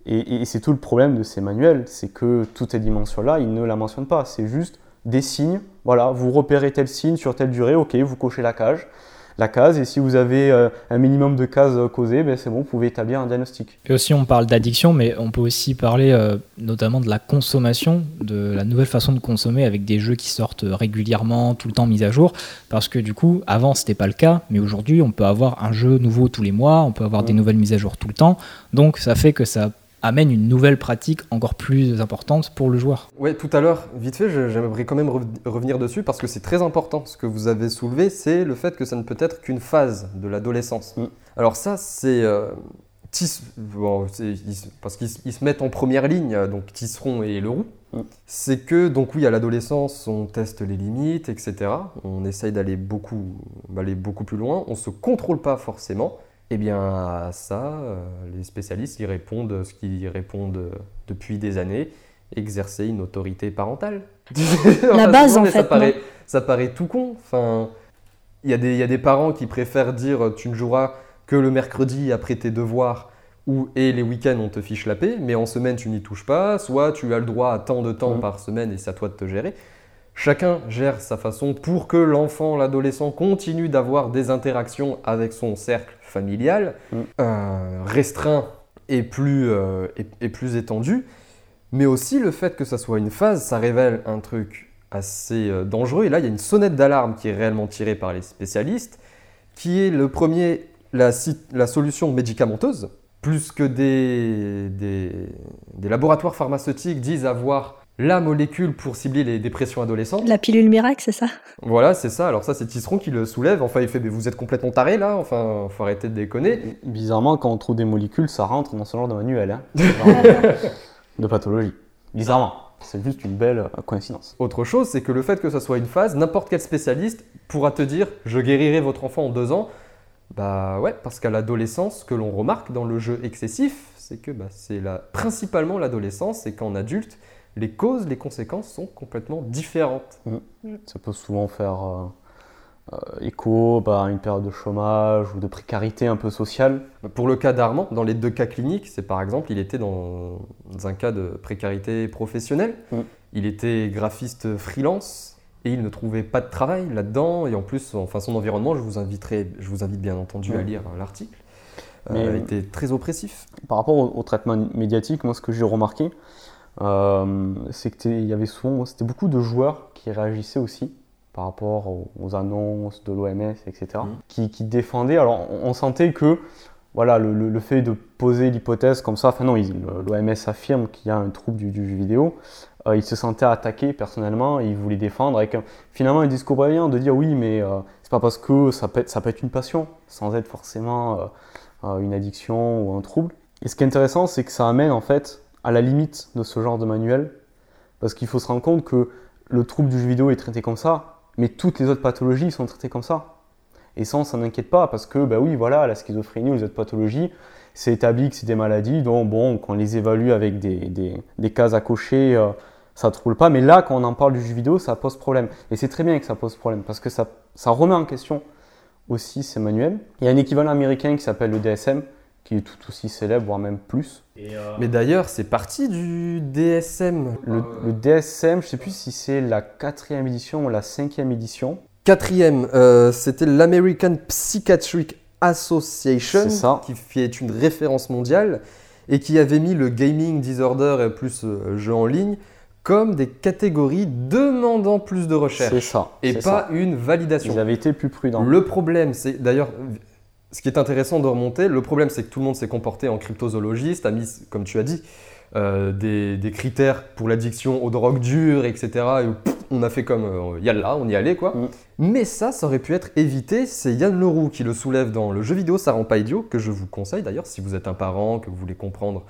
[SPEAKER 4] Et, et c'est tout le problème de ces manuels, c'est que toutes ces dimensions-là, ils ne la mentionnent pas. C'est juste des signes. Voilà, vous repérez tel signe sur telle durée, ok, vous cochez la cage la case. Et si vous avez euh, un minimum de cases causées, ben c'est bon, vous pouvez établir un diagnostic.
[SPEAKER 2] Et aussi, on parle d'addiction, mais on peut aussi parler euh, notamment de la consommation, de la nouvelle façon de consommer avec des jeux qui sortent régulièrement, tout le temps mis à jour. Parce que du coup, avant, c'était pas le cas, mais aujourd'hui, on peut avoir un jeu nouveau tous les mois, on peut avoir des nouvelles mises à jour tout le temps. Donc, ça fait que ça amène une nouvelle pratique encore plus importante pour le joueur.
[SPEAKER 1] Ouais, tout à l'heure, vite fait, j'aimerais quand même revenir dessus parce que c'est très important. Ce que vous avez soulevé, c'est le fait que ça ne peut être qu'une phase de l'adolescence. Mm. Alors ça, c'est... Euh, parce qu'ils se mettent en première ligne, donc Tisseron et Leroux. Mm. C'est que, donc oui, à l'adolescence, on teste les limites, etc. On essaye d'aller beaucoup, aller beaucoup plus loin. On ne se contrôle pas forcément. Eh bien, à ça, euh, les spécialistes y répondent ce qu'ils répondent depuis des années exercer une autorité parentale.
[SPEAKER 3] La base, en fait.
[SPEAKER 1] Ça paraît, ça paraît tout con. Enfin, il y, y, a des parents qui préfèrent dire tu ne joueras que le mercredi après tes devoirs ou et les week-ends on te fiche la paix, mais en semaine tu n'y touches pas, soit tu as le droit à tant de temps mmh. par semaine et c'est à toi de te gérer. Chacun gère sa façon pour que l'enfant, l'adolescent continue d'avoir des interactions avec son cercle familial, mm. euh, restreint et plus, euh, et, plus étendu. Mais aussi le fait que ça soit une phase, ça révèle un truc assez euh, dangereux. Et là, il y a une sonnette d'alarme qui est réellement tirée par les spécialistes, qui est le premier, la, la solution médicamenteuse. Plus que des, des, des laboratoires pharmaceutiques disent avoir la molécule pour cibler les dépressions adolescentes.
[SPEAKER 3] La pilule miracle, c'est ça?
[SPEAKER 1] Voilà, c'est ça. Alors ça, c'est Tisseron qui le soulève. Enfin, il fait, mais vous êtes complètement taré là. Enfin, faut arrêter de déconner.
[SPEAKER 4] Bizarrement, quand on trouve des molécules, ça rentre dans ce genre de manuel hein. de pathologie. Bizarrement. C'est juste une belle euh, coïncidence.
[SPEAKER 1] Autre chose, c'est que le fait que ça soit une phase, n'importe quel spécialiste pourra te dire je guérirai votre enfant en deux ans. Bah ouais, parce qu'à l'adolescence, ce que l'on remarque dans le jeu excessif, c'est que bah, c'est la... principalement l'adolescence, et qu'en adulte, les causes, les conséquences sont complètement différentes.
[SPEAKER 4] Mm. Mm. Ça peut souvent faire euh, euh, écho bah, à une période de chômage ou de précarité un peu sociale.
[SPEAKER 1] Pour le cas d'Armand, dans les deux cas cliniques, c'est par exemple, il était dans un cas de précarité professionnelle. Mm. Il était graphiste freelance et il ne trouvait pas de travail là-dedans. Et en plus, enfin, son environnement, je vous, inviterai, je vous invite bien entendu à lire l'article. Euh, était très oppressif.
[SPEAKER 4] Par rapport au traitement médiatique, moi, ce que j'ai remarqué, euh, c'est qu'il y avait souvent, c'était beaucoup de joueurs qui réagissaient aussi par rapport aux, annonces de l'OMS, etc., mmh. qui, qui, défendaient. Alors, on, sentait que voilà, le, le, fait de poser l'hypothèse comme ça, enfin non, l'OMS affirme qu'il y a un trouble du, jeu vidéo, euh, il se sentait attaqué personnellement, et il voulait défendre avec finalement un discours brillant de dire oui, mais euh, c'est pas parce que ça peut, être, ça peut être une passion, sans être forcément une addiction ou un trouble. Et ce qui est intéressant, c'est que ça amène en fait à la limite de ce genre de manuel, parce qu'il faut se rendre compte que le trouble du jeu vidéo est traité comme ça, mais toutes les autres pathologies sont traitées comme ça. Et ça, on s'en inquiète pas, parce que, bah oui, voilà, la schizophrénie ou les autres pathologies, c'est établi que c'est des maladies dont, bon, quand on les évalue avec des, des, cases à cocher, euh, ça ne trouble pas. Mais là, quand on en parle du jeu vidéo, ça pose problème. Et c'est très bien que ça pose problème, parce que ça, ça remet en question aussi ces manuels. Il y a un équivalent américain qui s'appelle le DSM, qui est tout aussi célèbre, voire même plus.
[SPEAKER 1] Euh, Mais d'ailleurs, c'est parti du DSM.
[SPEAKER 4] Le, DSM, je ne sais plus si c'est la quatrième édition ou la cinquième édition.
[SPEAKER 1] Quatrième, euh, c'était l'American Psychiatric Association, ça. qui est une référence mondiale et qui avait mis le gaming disorder et plus euh, jeu en ligne comme des catégories demandant plus de recherche.
[SPEAKER 4] C'est ça.
[SPEAKER 1] Et pas une validation.
[SPEAKER 4] Ils avaient été plus prudents.
[SPEAKER 1] Le problème, c'est d'ailleurs ce qui est intéressant de remonter, le problème c'est que tout le monde s'est comporté en cryptozoologiste, a mis, comme tu as dit, euh, des, critères pour l'addiction aux drogues dures, etc. Et on a fait comme euh, yalla, on y allait quoi. Mm. Mais ça, ça aurait pu être évité. C'est Yann Leroux qui le soulève dans le jeu vidéo, ça rend pas idiot, que je vous conseille d'ailleurs si vous êtes un parent, que vous voulez comprendre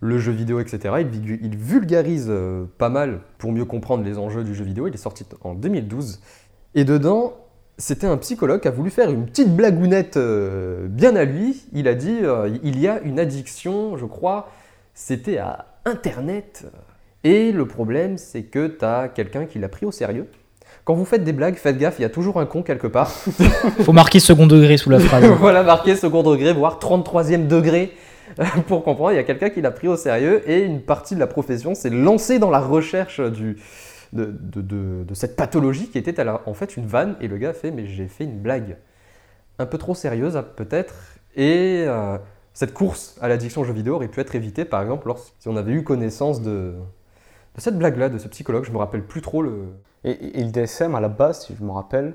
[SPEAKER 1] le jeu vidéo, etc. Il, il vulgarise euh, pas mal pour mieux comprendre les enjeux du jeu vidéo. Il est sorti en 2012. Et dedans, c'était un psychologue qui a voulu faire une petite blagounette euh, bien à lui. Il a dit euh, il y a une addiction, je crois, c'était à Internet. Et le problème, c'est que tu as quelqu'un qui l'a pris au sérieux. Quand vous faites des blagues, faites gaffe, il y a toujours un con quelque part.
[SPEAKER 2] Faut marquer second degré sous la phrase.
[SPEAKER 1] voilà, marqué second degré, voire 33e degré. Pour comprendre, il y a quelqu'un qui l'a pris au sérieux et une partie de la profession s'est lancée dans la recherche du, de, cette pathologie qui était en fait une vanne. Et le gars fait Mais j'ai fait une blague un peu trop sérieuse, hein, peut-être. Et euh, cette course à l'addiction aux jeux vidéo aurait pu être évitée, par exemple, lorsque, si on avait eu connaissance de, cette blague-là, de ce psychologue. Je me rappelle plus trop le.
[SPEAKER 4] Et, le DSM, à la base, si je me rappelle,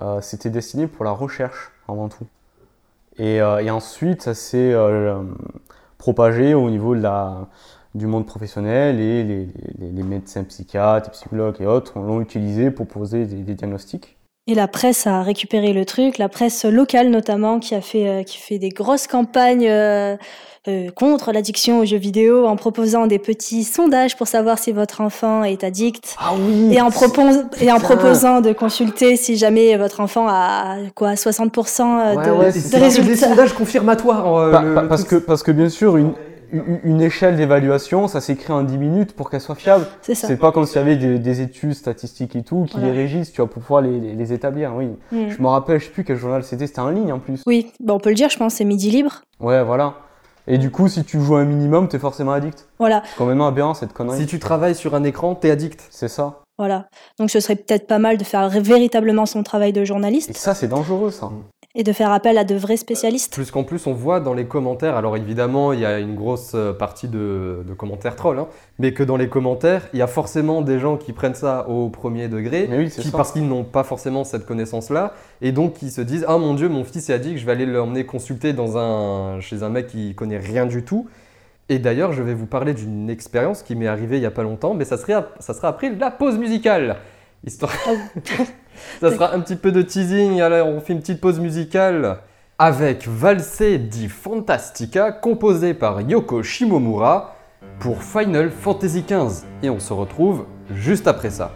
[SPEAKER 4] euh, c'était destiné pour la recherche avant tout. Et, euh, et ensuite, ça s'est propagé au niveau de la, du monde professionnel et les, les- les médecins psychiatres, psychologues et autres l'ont utilisé pour poser des, des diagnostics.
[SPEAKER 3] Et la presse a récupéré le truc, la presse locale notamment, qui a fait, euh, qui fait des grosses campagnes euh, euh, contre l'addiction aux jeux vidéo en proposant des petits sondages pour savoir si votre enfant est addict.
[SPEAKER 1] Ah oui
[SPEAKER 3] Et en, propos- et en
[SPEAKER 1] Putain.
[SPEAKER 3] proposant de consulter si jamais votre enfant a quoi 60% de,
[SPEAKER 1] Ouais, ouais,
[SPEAKER 3] de
[SPEAKER 1] c'est c'est des
[SPEAKER 3] résultats.
[SPEAKER 1] sondages confirmatoires. euh,
[SPEAKER 4] Pa-
[SPEAKER 1] le-
[SPEAKER 4] pa-
[SPEAKER 1] le
[SPEAKER 4] parce, que, parce que bien sûr, une, une, échelle d'évaluation, ça s'écrit en 10 minutes pour qu'elle soit fiable.
[SPEAKER 3] C'est ça.
[SPEAKER 4] C'est pas comme s'il y avait des, des études statistiques et tout qui
[SPEAKER 3] Voilà.
[SPEAKER 4] les régissent, tu vois, pour pouvoir les, les- les établir. Oui.
[SPEAKER 3] Mm.
[SPEAKER 4] Je me rappelle, je sais plus quel journal c'était, c'était en ligne en plus.
[SPEAKER 3] Oui, bon, on peut le dire, je pense, c'est midi libre.
[SPEAKER 4] Ouais, voilà. Et du coup, si tu joues un minimum, t'es forcément addict.
[SPEAKER 3] Voilà,
[SPEAKER 4] C'est complètement aberrant cette connerie.
[SPEAKER 1] Si tu travailles sur un écran, t'es addict.
[SPEAKER 4] C'est ça.
[SPEAKER 3] voilà. Donc ce serait peut-être pas mal de faire véritablement son travail de
[SPEAKER 4] Et
[SPEAKER 3] journaliste
[SPEAKER 4] ça, c'est dangereux, ça.
[SPEAKER 3] Et de faire appel à de vrais spécialistes.
[SPEAKER 1] Plus qu'en plus, on voit dans les commentaires, alors évidemment, il y a une grosse euh, partie de, de commentaires trolls, hein, mais que dans les commentaires, il y a forcément des gens qui prennent ça au premier degré,
[SPEAKER 4] oui,
[SPEAKER 1] qui, parce qu'ils n'ont pas forcément cette connaissance-là, et donc qui se disent Ah mon dieu, mon fils est addict, je vais aller l'emmener consulter dans un, chez un mec qui connaît rien du tout. Et d'ailleurs, je vais vous parler d'une expérience qui m'est arrivée il n'y a pas longtemps, mais ça, serait, ça sera après la pause musicale. Histoire... ça sera un petit peu de teasing, alors on fait une petite pause musicale avec Valse di Fantastica, composé par Yoko Shimomura pour Final Fantasy XV. Et on se retrouve juste après ça.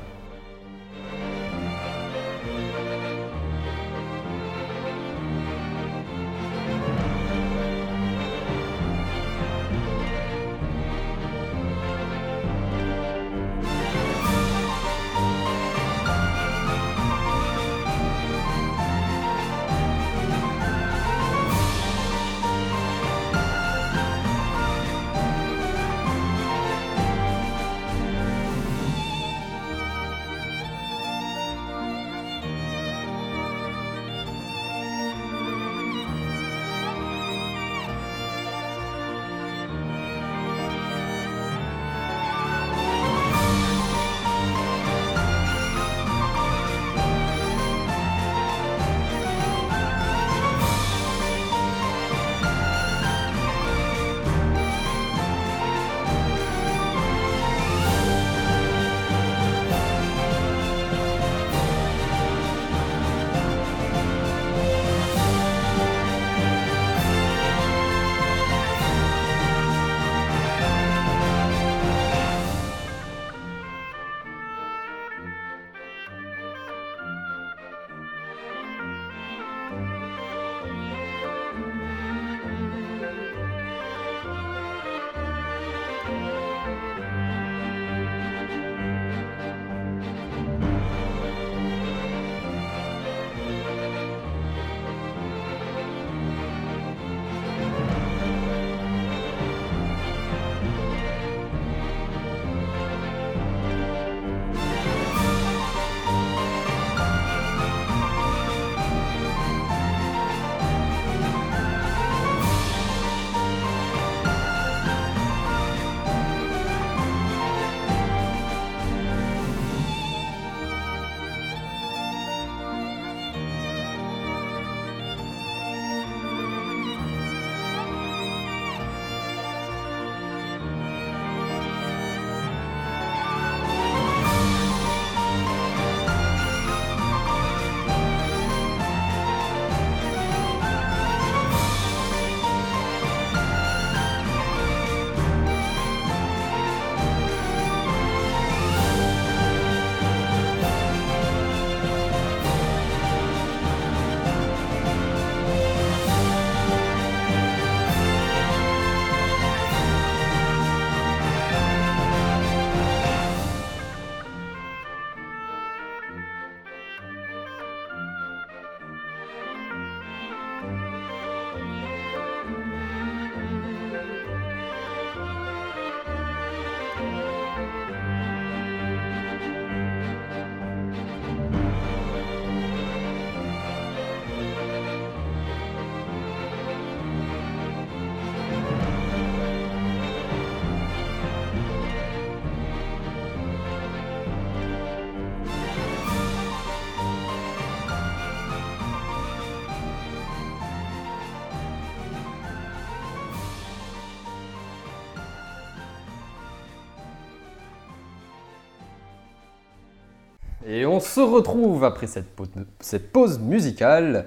[SPEAKER 1] On se retrouve après cette pause, musicale.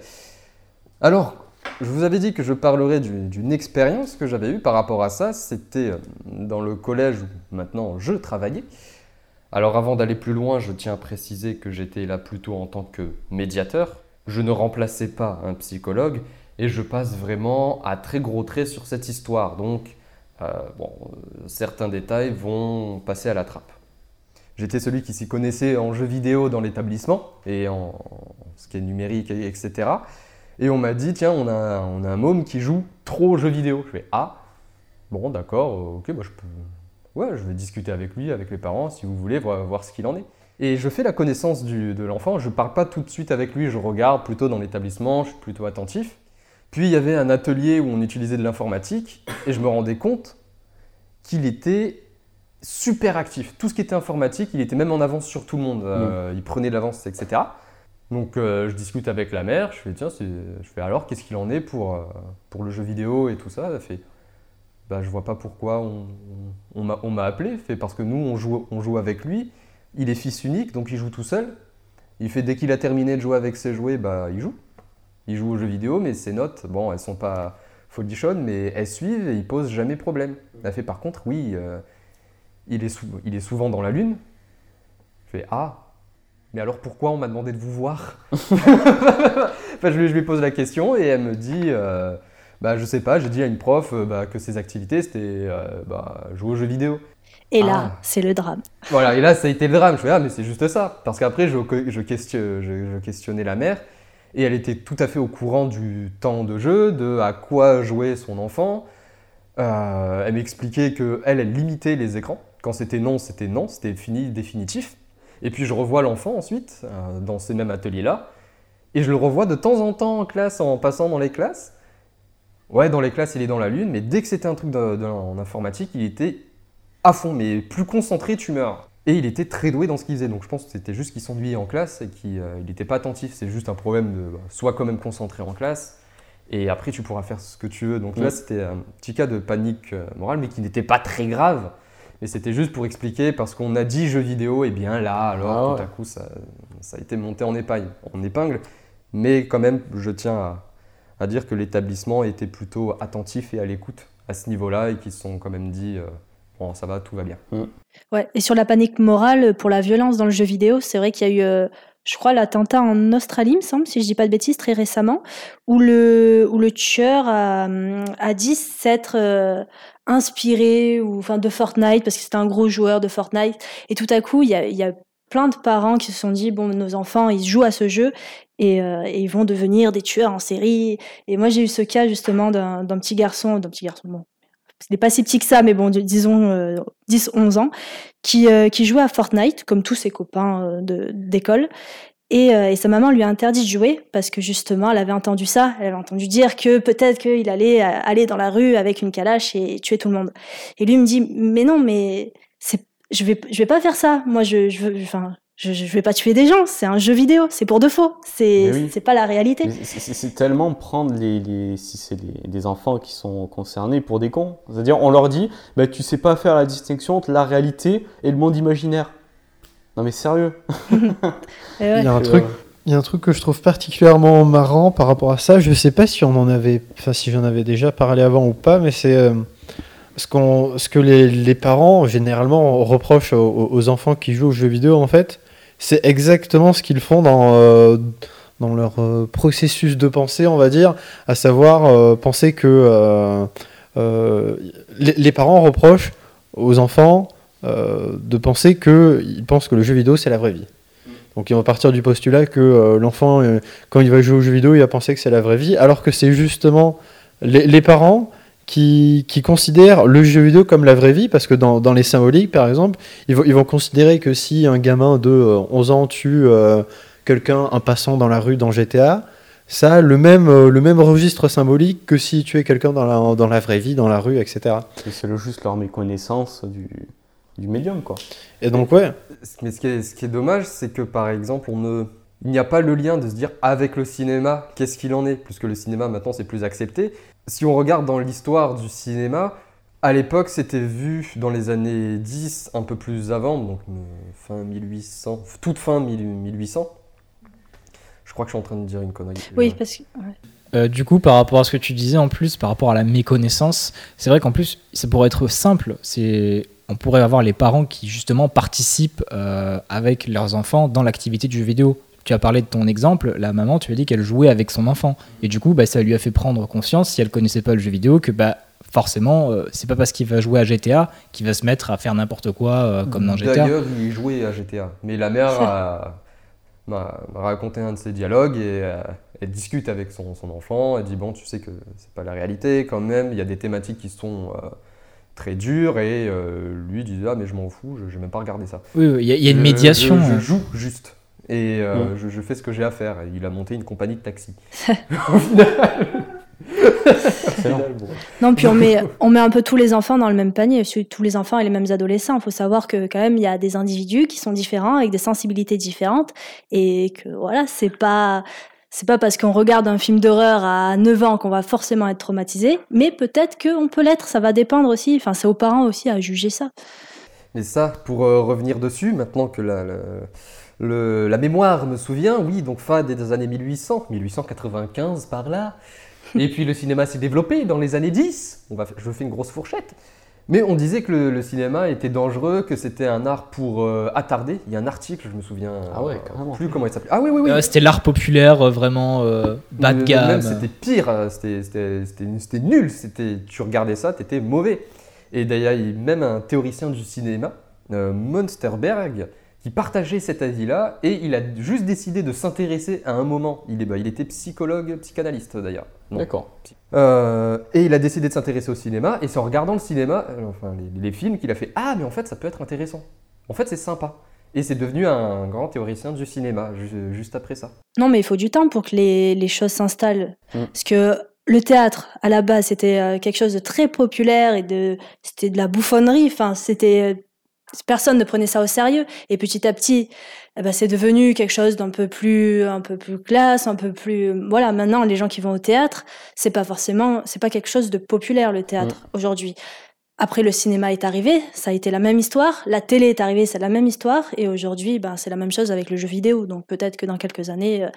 [SPEAKER 1] Alors, je vous avais dit que je parlerais du- d'une expérience que j'avais eue par rapport à ça. C'était euh, dans le collège où maintenant je travaillais. Alors avant d'aller plus loin, je tiens à préciser que j'étais là plutôt en tant que médiateur. Je ne remplaçais pas un psychologue et je passe vraiment à très gros traits sur cette histoire. Donc, euh, euh, certains détails vont passer à la trappe. J'étais celui qui s'y connaissait en jeux vidéo dans l'établissement et en ce qui est numérique, et- etc. Et on m'a dit, tiens, on a, un môme qui joue trop aux jeux vidéo. Je fais, ah, bon, d'accord, ok, bah, je peux. Ouais, je vais discuter avec lui, avec les parents, si vous voulez, voir, voir ce qu'il en est. Et je fais la connaissance de l'enfant. Je parle pas tout de suite avec lui, je regarde plutôt dans l'établissement, je suis plutôt attentif. Puis il y avait un atelier où on utilisait de l'informatique et je me rendais compte qu'il était super actif. Tout ce qui était informatique, il était même en avance sur tout le monde. Euh, Il prenait de l'avance, etc. Donc euh, je discute avec la mère, je fais tiens, je fais alors qu'est-ce qu'il en est pour, euh, pour le jeu vidéo et tout ça? Elle fait bah je vois pas pourquoi on, on, m'a- on m'a appelé, Elle fait parce que nous on joue, on joue avec lui, il est fils unique donc il joue tout seul. Il fait dès qu'il a terminé de jouer avec ses jouets, bah il joue. Il joue aux jeux vidéo mais ses notes, bon elles sont pas folichonnes mais elles suivent et il pose jamais problème. Elle fait par contre oui, euh, il, est sou- il est souvent dans la lune. Je fais ah mais alors pourquoi on m'a demandé de vous voir? Enfin, je, lui, je lui pose la question et elle me dit, euh, bah, je sais pas, j'ai dit à une prof euh, bah, que ses activités c'était euh, bah, jouer aux jeux vidéo.
[SPEAKER 3] Et là,
[SPEAKER 1] Ah.
[SPEAKER 3] c'est le drame.
[SPEAKER 1] Voilà, et là ça a été le drame. Je fais, ah mais c'est juste ça. Parce qu'après je, je, question- je- questionnais la mère et elle était tout à fait au courant du temps de jeu, de à quoi jouait son enfant. Elle m'expliquait que elle, elle limitait les écrans. Quand c'était non, c'était non, c'était fini, définitif. Et puis je revois l'enfant ensuite euh, dans ces mêmes ateliers-là. Et je le revois de temps en temps en classe, en passant dans les classes. Ouais, dans les classes, il est dans la lune, mais dès que c'était un truc de- de- en informatique, il était à fond, mais plus concentré, tu meurs. Et il était très doué dans ce qu'il faisait. Donc je pense que c'était juste qu'il s'ennuyait en classe et qu'il n'était pas attentif. C'est juste un problème de bah, soit quand même concentré en classe, et après tu pourras faire ce que tu veux. Donc là, c'était un petit cas de panique euh, morale, mais qui n'était pas très grave. Mais c'était juste pour expliquer, parce qu'on a dit jeux vidéo, et bien là, alors
[SPEAKER 4] Ah
[SPEAKER 1] tout à coup, ça, ça a été monté en épingle. En épingle. Mais quand même, je tiens à, à dire que l'établissement était plutôt attentif et à l'écoute à ce niveau-là, et qu'ils se sont quand même dit, euh, bon, ça va, tout va bien.
[SPEAKER 3] Ouais. Et sur la panique morale pour la violence dans le jeu vidéo, c'est vrai qu'il y a eu, euh, je crois, l'attentat en Australie, me semble, si je dis pas de bêtises, très récemment, où le, où le tueur a, a dit s'être euh, inspiré ou, enfin, de Fortnite, parce que c'était un gros joueur de Fortnite. Et tout à coup, il y a, y a plein de parents qui se sont dit, bon, nos enfants, ils jouent à ce jeu et, euh, ils vont devenir des tueurs en série. Et moi, j'ai eu ce cas justement d'un d'un petit garçon, d'un petit garçon, bon, il n'est pas si petit que ça, mais bon, disons euh, 10-11 ans, qui, euh, qui jouait à Fortnite, comme tous ses copains euh, d'école. Et, euh, et sa maman lui a interdit de jouer parce que justement, elle avait entendu ça. Elle avait entendu dire que peut-être qu'il allait aller dans la rue avec une calache et tuer tout le monde. Et lui me dit, mais non, mais je vais, vais pas faire ça. Moi, je, je veux, je, je vais pas tuer des gens. C'est un jeu vidéo. C'est pour de faux. C'est,
[SPEAKER 4] oui.
[SPEAKER 3] c'est pas la réalité.
[SPEAKER 4] C'est- tellement prendre les, les- si c'est des, des enfants qui sont concernés pour des cons. C'est-à-dire, on leur dit, bah, tu sais pas faire la distinction entre la réalité et le monde imaginaire. Non mais sérieux.
[SPEAKER 3] Ouais.
[SPEAKER 5] Il y a un truc. Il y a un truc que je trouve particulièrement marrant par rapport à ça. Je sais pas si on en avait, enfin si j'en avais déjà parlé avant ou pas, mais c'est euh, ce, qu'on, ce que les, les parents généralement reprochent aux, aux enfants qui jouent aux jeux vidéo en fait, c'est exactement ce qu'ils font dans euh, dans leur euh, processus de pensée, on va dire, à savoir euh, penser que les, parents reprochent aux enfants de penser que ils pensent que le jeu vidéo c'est la vraie vie. Donc ils vont partir du postulat que l'enfant, quand il va jouer aux jeux vidéo, il va penser que c'est la vraie vie, alors que c'est justement les parents qui, qui considèrent le jeu vidéo comme la vraie vie, parce que dans, dans les symboliques, par exemple, ils vont, ils vont considérer que si un gamin de euh, 11 ans tue euh, quelqu'un, un passant dans la rue dans GTA, ça a le même, euh, le même registre symbolique que si tu es quelqu'un dans la, dans la vraie vie, dans la rue, etc.
[SPEAKER 4] Et C'est le- juste leur méconnaissance du, du médium, quoi.
[SPEAKER 5] Et donc, ouais,
[SPEAKER 1] Mais ce qui est, ce qui est dommage, c'est que par exemple, on ne... il n'y a pas le lien de se dire avec le cinéma, qu'est-ce qu'il en est? Puisque le cinéma maintenant c'est plus accepté. Si on regarde dans l'histoire du cinéma, À l'époque, c'était vu dans les années 10, un peu plus avant, donc euh, fin 1800, toute fin 1800. Je crois que je suis en train de dire une connerie.
[SPEAKER 3] Oui, parce que. ouais.
[SPEAKER 2] Euh, du coup, par rapport à ce que tu disais en plus, par rapport à la méconnaissance, c'est vrai qu'en plus, ça pourrait être simple. C'est, on pourrait avoir les parents qui justement participent euh, avec leurs enfants dans l'activité du jeu vidéo. Tu as parlé de ton exemple, la maman, tu as dit qu'elle jouait avec son enfant, et du coup, bah, ça lui a fait prendre conscience, si elle connaissait pas le jeu vidéo, que bah forcément, euh, c'est pas parce qu'il va jouer à GTA qu'il va se mettre à faire n'importe quoi euh, comme dans GTA.
[SPEAKER 1] D'ailleurs, il jouait à GTA. Mais la mère a- raconté un de ses dialogues et euh, elle discute avec son, son enfant. Elle dit Bon, tu sais que c'est pas la réalité quand même. Il y a des thématiques qui sont euh, très dures. Et euh, lui dit Ah, mais je m'en fous, je, vais même pas regarder ça.
[SPEAKER 2] Oui, oui, il y, a- il y a une médiation.
[SPEAKER 1] Je, je
[SPEAKER 2] hein.
[SPEAKER 1] joue juste. Et euh,
[SPEAKER 4] Mm.
[SPEAKER 1] je, je fais ce que j'ai à faire. Et il a monté une compagnie de taxi.
[SPEAKER 4] Excellent.
[SPEAKER 3] Non, puis on met, on met un peu tous les enfants dans le même panier, tous les enfants et les mêmes adolescents. Il faut savoir que quand même, il y a des individus qui sont différents, avec des sensibilités différentes, et que voilà, c'est pas. C'est pas parce qu'on regarde un film d'horreur à 9 ans qu'on va forcément être traumatisé, mais peut-être qu'on peut l'être, ça va dépendre aussi. Enfin, c'est aux parents aussi à juger ça.
[SPEAKER 1] Mais ça, pour euh, revenir dessus, maintenant que la, la, le- la mémoire me souvient, oui, donc fin des années 1800, 1895 par là. Et puis le cinéma s'est développé dans les années 10. On va, je fais une grosse fourchette. Mais on disait que le, le cinéma était dangereux, que c'était un art pour euh, attarder. Il y a un article, je me souviens
[SPEAKER 4] Ah ouais,
[SPEAKER 1] euh, plus comment il s'appelait. Ah oui, oui, oui.
[SPEAKER 2] Euh, c'était l'art populaire, euh, vraiment euh, bas de
[SPEAKER 1] Mais
[SPEAKER 2] gamme.
[SPEAKER 1] Même c'était pire, c'était- c'était c'était- c'était nul. C'était tu regardais ça, t'étais mauvais. Et d'ailleurs, il y a même un théoricien du cinéma, euh, Munsterberg, qui partageait cet avis-là et il a juste décidé de s'intéresser à un moment. Il, est, bah, il était psychologue, psychanalyste d'ailleurs.
[SPEAKER 4] D'accord.
[SPEAKER 1] Euh, et il a décidé de s'intéresser au cinéma et c'est en regardant le cinéma, euh, enfin les, les films, qu'il a fait Ah, mais en fait, ça peut être intéressant. En fait, c'est sympa. Et c'est devenu un grand théoricien du cinéma ju- juste après ça.
[SPEAKER 3] Non, mais il faut du temps pour que les, les choses s'installent.
[SPEAKER 4] Mm.
[SPEAKER 3] Parce que le théâtre, à la base, c'était euh, quelque chose de très populaire et de, c'était de la bouffonnerie. Enfin, c'était, personne ne prenait ça au sérieux. Et petit à petit, eh ben, c'est devenu quelque chose d'un peu plus, un peu plus classe, un peu plus, voilà. Maintenant, les gens qui vont au théâtre, c'est pas forcément, c'est pas quelque chose de populaire, le théâtre, aujourd'hui. Après, le cinéma est arrivé, ça a été la même histoire. La télé est arrivée, c'est la même histoire. Et aujourd'hui, ben, c'est la même chose avec le jeu vidéo. Donc peut-être que dans quelques années, euh,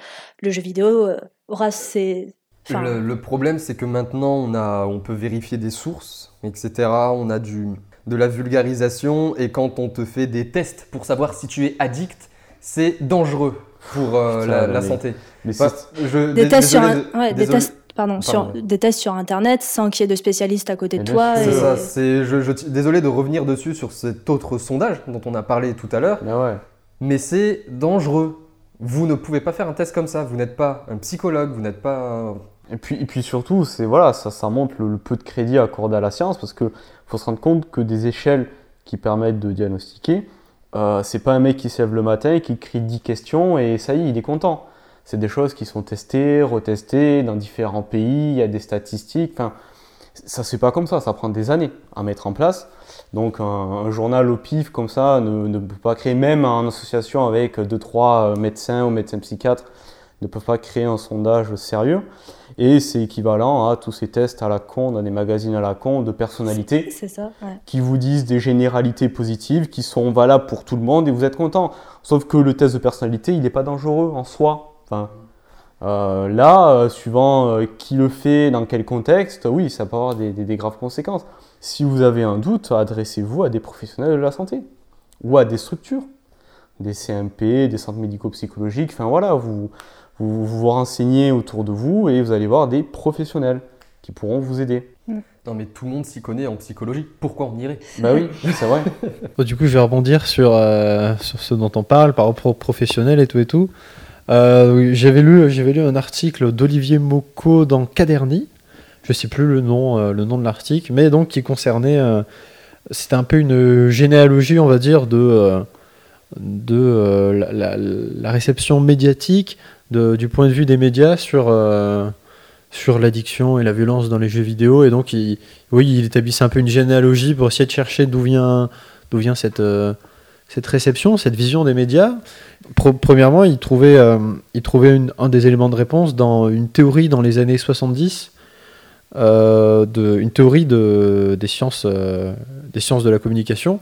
[SPEAKER 3] le jeu vidéo euh, aura ses. enfin,
[SPEAKER 1] Le, le problème, c'est que maintenant, on, a, on peut vérifier des sources, etc. On a du, de la vulgarisation, et quand on te fait des tests pour savoir si tu es addict, c'est dangereux pour euh,
[SPEAKER 4] Putain,
[SPEAKER 1] la, la
[SPEAKER 4] mais-
[SPEAKER 1] santé.
[SPEAKER 4] Mais
[SPEAKER 1] je-
[SPEAKER 3] des tests sur,
[SPEAKER 1] désolé
[SPEAKER 3] un-
[SPEAKER 1] de-
[SPEAKER 3] ouais, des
[SPEAKER 1] désolé.
[SPEAKER 3] tests, pardon,
[SPEAKER 1] Pardon.
[SPEAKER 3] sur des tests sur internet sans qu'il y ait de spécialistes à côté de
[SPEAKER 4] Mais
[SPEAKER 3] toi.
[SPEAKER 4] bien
[SPEAKER 1] C'est
[SPEAKER 3] et-
[SPEAKER 1] ça, c'est, je, je- désolé de revenir dessus sur cet autre sondage dont on a parlé tout à l'heure,
[SPEAKER 4] ouais.
[SPEAKER 1] mais c'est dangereux. Vous ne pouvez pas faire un test comme ça. Vous n'êtes pas un psychologue, vous n'êtes pas. un-
[SPEAKER 4] Et puis, et puis surtout, voilà, ça, ça montre le, peu de crédit accordé à la science parce que faut se rendre compte que des échelles qui permettent de diagnostiquer, euh, c'est pas un mec qui se lève le matin et qui crie 10 questions et ça y est, il est content. C'est des choses qui sont testées, retestées dans différents pays, il y a des statistiques. Enfin, ça se fait pas comme ça, ça prend des années à mettre en place. Donc un, journal au pif comme ça ne, ne peut pas créer, même en association avec deux trois euh, médecins ou médecins psychiatres, ne peuvent pas créer un sondage sérieux. Et c'est équivalent à tous ces tests à la con dans des magazines à la con de personnalité
[SPEAKER 3] C'est ça, ouais.
[SPEAKER 4] qui vous disent des généralités positives qui sont valables pour tout le monde et vous êtes content. Sauf que le test de personnalité, il n'est pas dangereux en soi. Enfin, euh, là, euh, suivant euh, qui le fait, dans quel contexte, oui, ça peut avoir des, des- des graves conséquences. Si vous avez un doute, adressez-vous à des professionnels de la santé ou à des structures, des CMP, des centres médico-psychologiques. Enfin voilà, vous, vous vous renseignez autour de vous et vous allez voir des professionnels qui pourront vous aider.
[SPEAKER 1] Non, mais tout le monde s'y connaît en psychologie. Pourquoi on irait?
[SPEAKER 4] Bah oui, c'est vrai.
[SPEAKER 5] Bon, du coup, je vais rebondir sur, euh, sur ce dont on parle par rapport aux professionnels et tout et tout. Euh, j'avais lu, j'avais lu un article d'Olivier Mocco dans Caderni. Je sais plus le nom, euh, le nom de l'article, mais donc qui concernait, euh, c'était un peu une généalogie, on va dire, de de euh, la, la- la réception médiatique du point de vue des médias sur euh, sur l'addiction et la violence dans les jeux vidéo. Et donc, oui, il établissait un peu une généalogie pour essayer de chercher d'où vient d'où vient cette euh, cette réception, cette vision des médias. Premièrement, il trouvait, euh, il trouvait un des éléments de réponse dans une théorie dans les années 70 euh, de, une théorie de, des, sciences, des sciences de la communication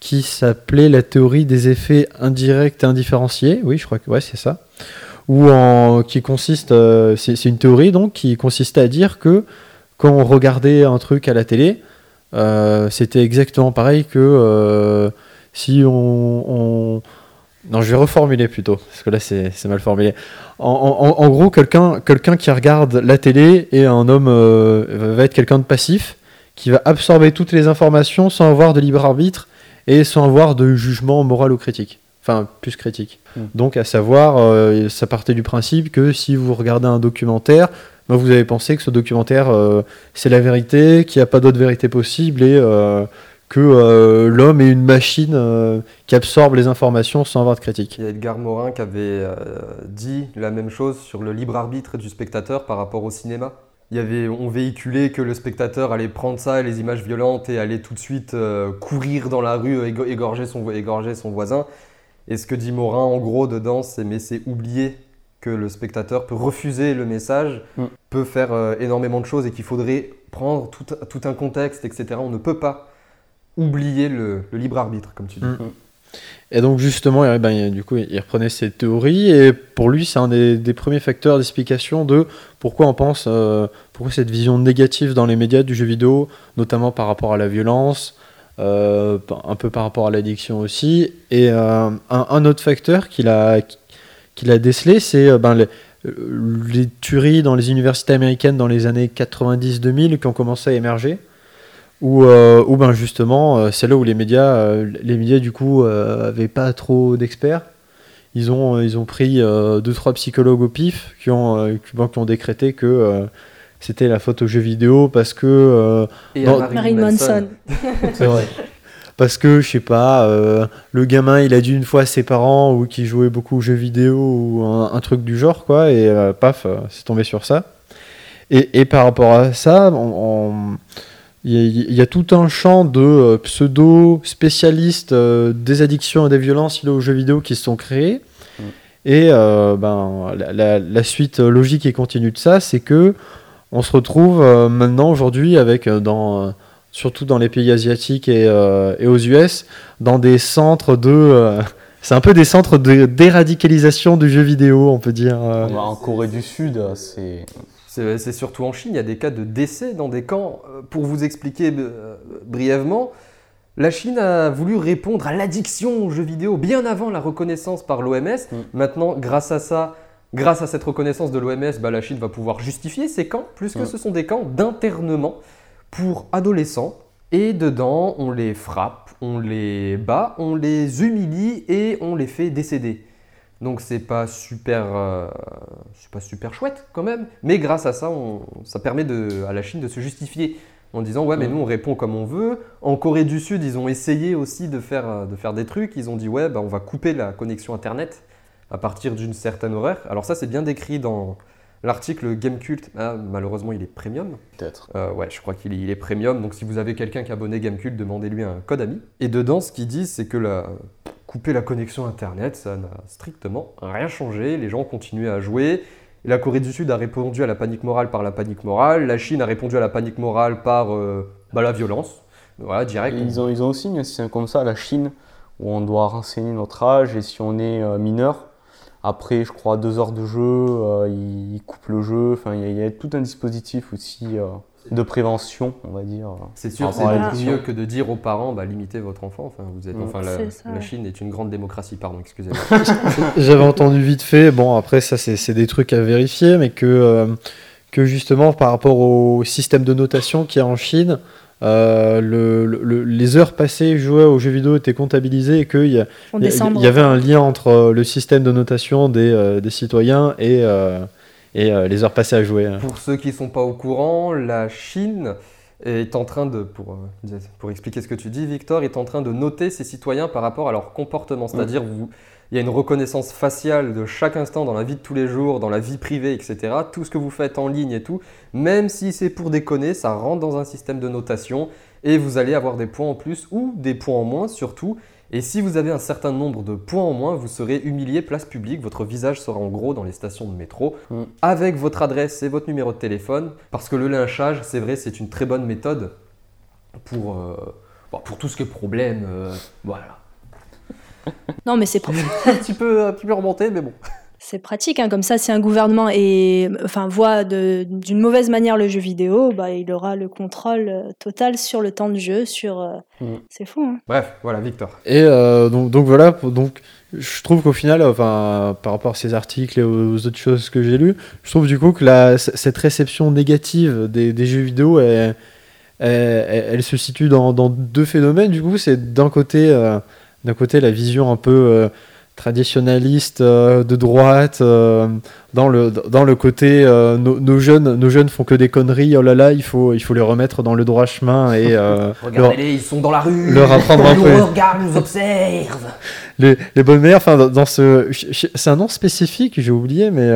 [SPEAKER 5] qui s'appelait la théorie des effets indirects et indifférenciés. Oui, je crois que ouais, c'est ça. Ou qui consiste, euh, c'est une théorie donc qui consistait à dire que quand on regardait un truc à la télé, euh, c'était exactement pareil que euh, si on, on- Non, je vais reformuler plutôt, parce que là c'est mal formulé. En, en- gros, quelqu'un quelqu'un qui regarde la télé et un homme va être quelqu'un de passif, qui va absorber toutes les informations sans avoir de libre arbitre et sans avoir de jugement moral ou critique. Enfin, plus critique.
[SPEAKER 4] Mm.
[SPEAKER 5] Donc, à savoir, euh, ça partait du principe que si vous regardez un documentaire, ben, vous avez pensé que ce documentaire, euh, c'est la vérité, qu'il n'y a pas d'autre vérité possible et euh, que euh, l'homme est une machine euh, qui absorbe les informations sans avoir de critique.
[SPEAKER 1] Il y a Edgar Morin qui avait euh, dit la même chose sur le libre arbitre du spectateur par rapport au cinéma. Il y avait, on véhiculait que le spectateur allait prendre ça, les images violentes, et allait tout de suite courir dans la rue, égo- égorger son, égorger son voisin. Et ce que dit Morin, en gros, dedans, c'est mais c'est oublier que le spectateur peut refuser le message,
[SPEAKER 4] Mm.
[SPEAKER 1] peut faire euh, énormément de choses, et qu'il faudrait prendre tout, tout un contexte, etc. On ne peut pas oublier le, le libre arbitre, comme tu dis.
[SPEAKER 5] Mm. Et donc justement, ben, il- du coup, il reprenait cette théorie et pour lui, c'est un des, des premiers facteurs d'explication de pourquoi on pense, euh, pourquoi cette vision négative dans les médias du jeu vidéo, notamment par rapport à la violence, euh, un peu par rapport à l'addiction aussi. Et euh, un, autre facteur qu'il a, qu'il a décelé, c'est euh, ben, les, les tueries dans les universités américaines dans les années 90-2000 qui ont commencé à émerger. Où, où, ben justement, c'est là où les médias, les médias du coup, euh, avaient pas trop d'experts. Ils ont, ils ont pris euh, deux trois psychologues au pif qui ont, euh, qui, ont décrété que c'était la faute aux jeux vidéo parce que euh,
[SPEAKER 1] Et à
[SPEAKER 3] Manson.
[SPEAKER 5] c'est vrai. Parce que, je sais pas, euh, le gamin, il a dit une fois à ses parents ou qui jouait beaucoup aux jeux vidéo ou un, un truc du genre, quoi, et euh, paf, euh, c'est tombé sur ça. Et, et par rapport à ça, on- on- il y, a- il y a tout un champ de euh, pseudo-spécialistes euh, des addictions et des violences liées aux jeux vidéo qui se sont créés.
[SPEAKER 4] Mm.
[SPEAKER 5] Et euh, ben, la, la- la suite logique et continue de ça, c'est que on se retrouve euh, maintenant aujourd'hui avec euh, dans euh, surtout dans les pays asiatiques et, euh, et aux US, dans des centres de. euh, c'est un peu des centres de déradicalisation du jeu vidéo, on peut dire. euh.
[SPEAKER 4] En Corée du Sud, c'est.
[SPEAKER 1] C'est surtout en Chine, il y a des cas de décès dans des camps. Pour vous expliquer brièvement, la Chine a voulu répondre à l'addiction aux jeux vidéo bien avant la reconnaissance par l'OMS.
[SPEAKER 4] Mm.
[SPEAKER 1] Maintenant, grâce à ça, grâce à cette reconnaissance de l'OMS, bah, la Chine va pouvoir justifier ces camps, puisque ce sont des camps d'internement pour adolescents. Et dedans, on les frappe, on les bat, on les humilie et on les fait décéder. Donc c'est pas super, euh, c'est pas super chouette quand même. Mais grâce à ça, on- ça permet de, à la Chine de se justifier en disant ouais mais nous on répond comme on veut. En Corée du Sud, ils ont essayé aussi de faire, euh, de faire des trucs. Ils ont dit ouais bah, on va couper la connexion internet à partir d'une certaine horaire. Alors ça c'est bien décrit dans l'article Gamecult. Ah, malheureusement il est premium.
[SPEAKER 4] Peut-être.
[SPEAKER 1] Euh, ouais, je crois qu'il est, il est premium. Donc si vous avez quelqu'un qui est abonné Gamecult, demandez-lui un code ami. Et dedans, ce qu'ils disent, c'est que la... couper la connexion Internet, ça n'a strictement rien changé. Les gens continuent à jouer. La Corée du Sud a répondu à la panique morale par la panique morale. La Chine a répondu à la panique morale par euh, bah, la violence. Voilà, direct.
[SPEAKER 4] Ils ont, ils ont aussi mis un système comme ça, la Chine, où on doit renseigner notre âge et si on est euh, mineur, après, je crois, deux heures de jeu, euh, ils coupent le jeu. Enfin, il y, a- il y a tout un dispositif aussi euh, de prévention, on va dire.
[SPEAKER 1] C'est sûr, c'est mieux que de dire aux parents, bah, limitez votre enfant. Enfin, vous êtes,
[SPEAKER 4] Mm.
[SPEAKER 1] enfin, la,
[SPEAKER 3] C'est ça,
[SPEAKER 1] la
[SPEAKER 3] ouais.
[SPEAKER 1] Chine est une grande démocratie, pardon, excusez-moi.
[SPEAKER 5] J'avais entendu vite fait, bon après ça c'est c'est des trucs à vérifier, mais que, euh, que justement par rapport au système de notation qu'il y a en Chine, euh, le- le- les heures passées jouées aux jeux vidéo étaient comptabilisées et qu'il y, avait un lien entre euh, le système de notation des, euh, des citoyens et, euh, et euh, les heures passées à jouer.
[SPEAKER 1] Pour ceux qui ne sont pas au courant, la Chine est en train de, pour, pour expliquer ce que tu dis, Victor, est en train de noter ses citoyens par rapport à leur comportement. C'est-à-dire, vous, il y a une reconnaissance faciale de chaque instant dans la vie de tous les jours, dans la vie privée, etc. Tout ce que vous faites en ligne et tout, même si c'est pour déconner, ça rentre dans un système de notation et vous allez avoir des points en plus ou des points en moins surtout. Et si vous avez un certain nombre de points en moins, vous serez humilié place publique. Votre visage sera en gros dans les stations de métro,
[SPEAKER 4] Mm.
[SPEAKER 1] avec votre adresse et votre numéro de téléphone. Parce que le lynchage, c'est vrai, c'est une très bonne méthode pour, euh, pour tout ce qui est problème. euh, voilà.
[SPEAKER 3] Non, mais c'est pr-
[SPEAKER 1] un, petit peu, un petit peu remonté, mais bon.
[SPEAKER 3] c'est pratique. hein. Comme ça, si un gouvernement est, enfin, voit de- d'une mauvaise manière le jeu vidéo, bah, il aura le contrôle euh, total sur le temps de jeu. Sur, euh,
[SPEAKER 4] Mm.
[SPEAKER 3] C'est fou. Hein.
[SPEAKER 1] Bref, voilà, Victor.
[SPEAKER 5] Et euh, donc, donc voilà, donc je trouve qu'au final, enfin, par rapport à ces articles et aux autres choses que j'ai lues, je trouve du coup que la, cette réception négative des, des jeux vidéo, elle, elle- elle- elle se situe dans, dans deux phénomènes. Du coup, c'est d'un côté, euh, d'un côté la vision un peu euh, traditionnaliste euh, de droite, euh, dans le dans le côté euh, nos, jeunes nos jeunes font que des conneries. Oh là là, il faut il faut les remettre dans le droit chemin et leur-
[SPEAKER 1] ils sont dans la rue.
[SPEAKER 5] leur apprendre un peu.
[SPEAKER 1] nous regardent, nous observent.
[SPEAKER 5] les, les bonnes manières, enfin dans, ce, c'est un nom spécifique, j'ai oublié, mais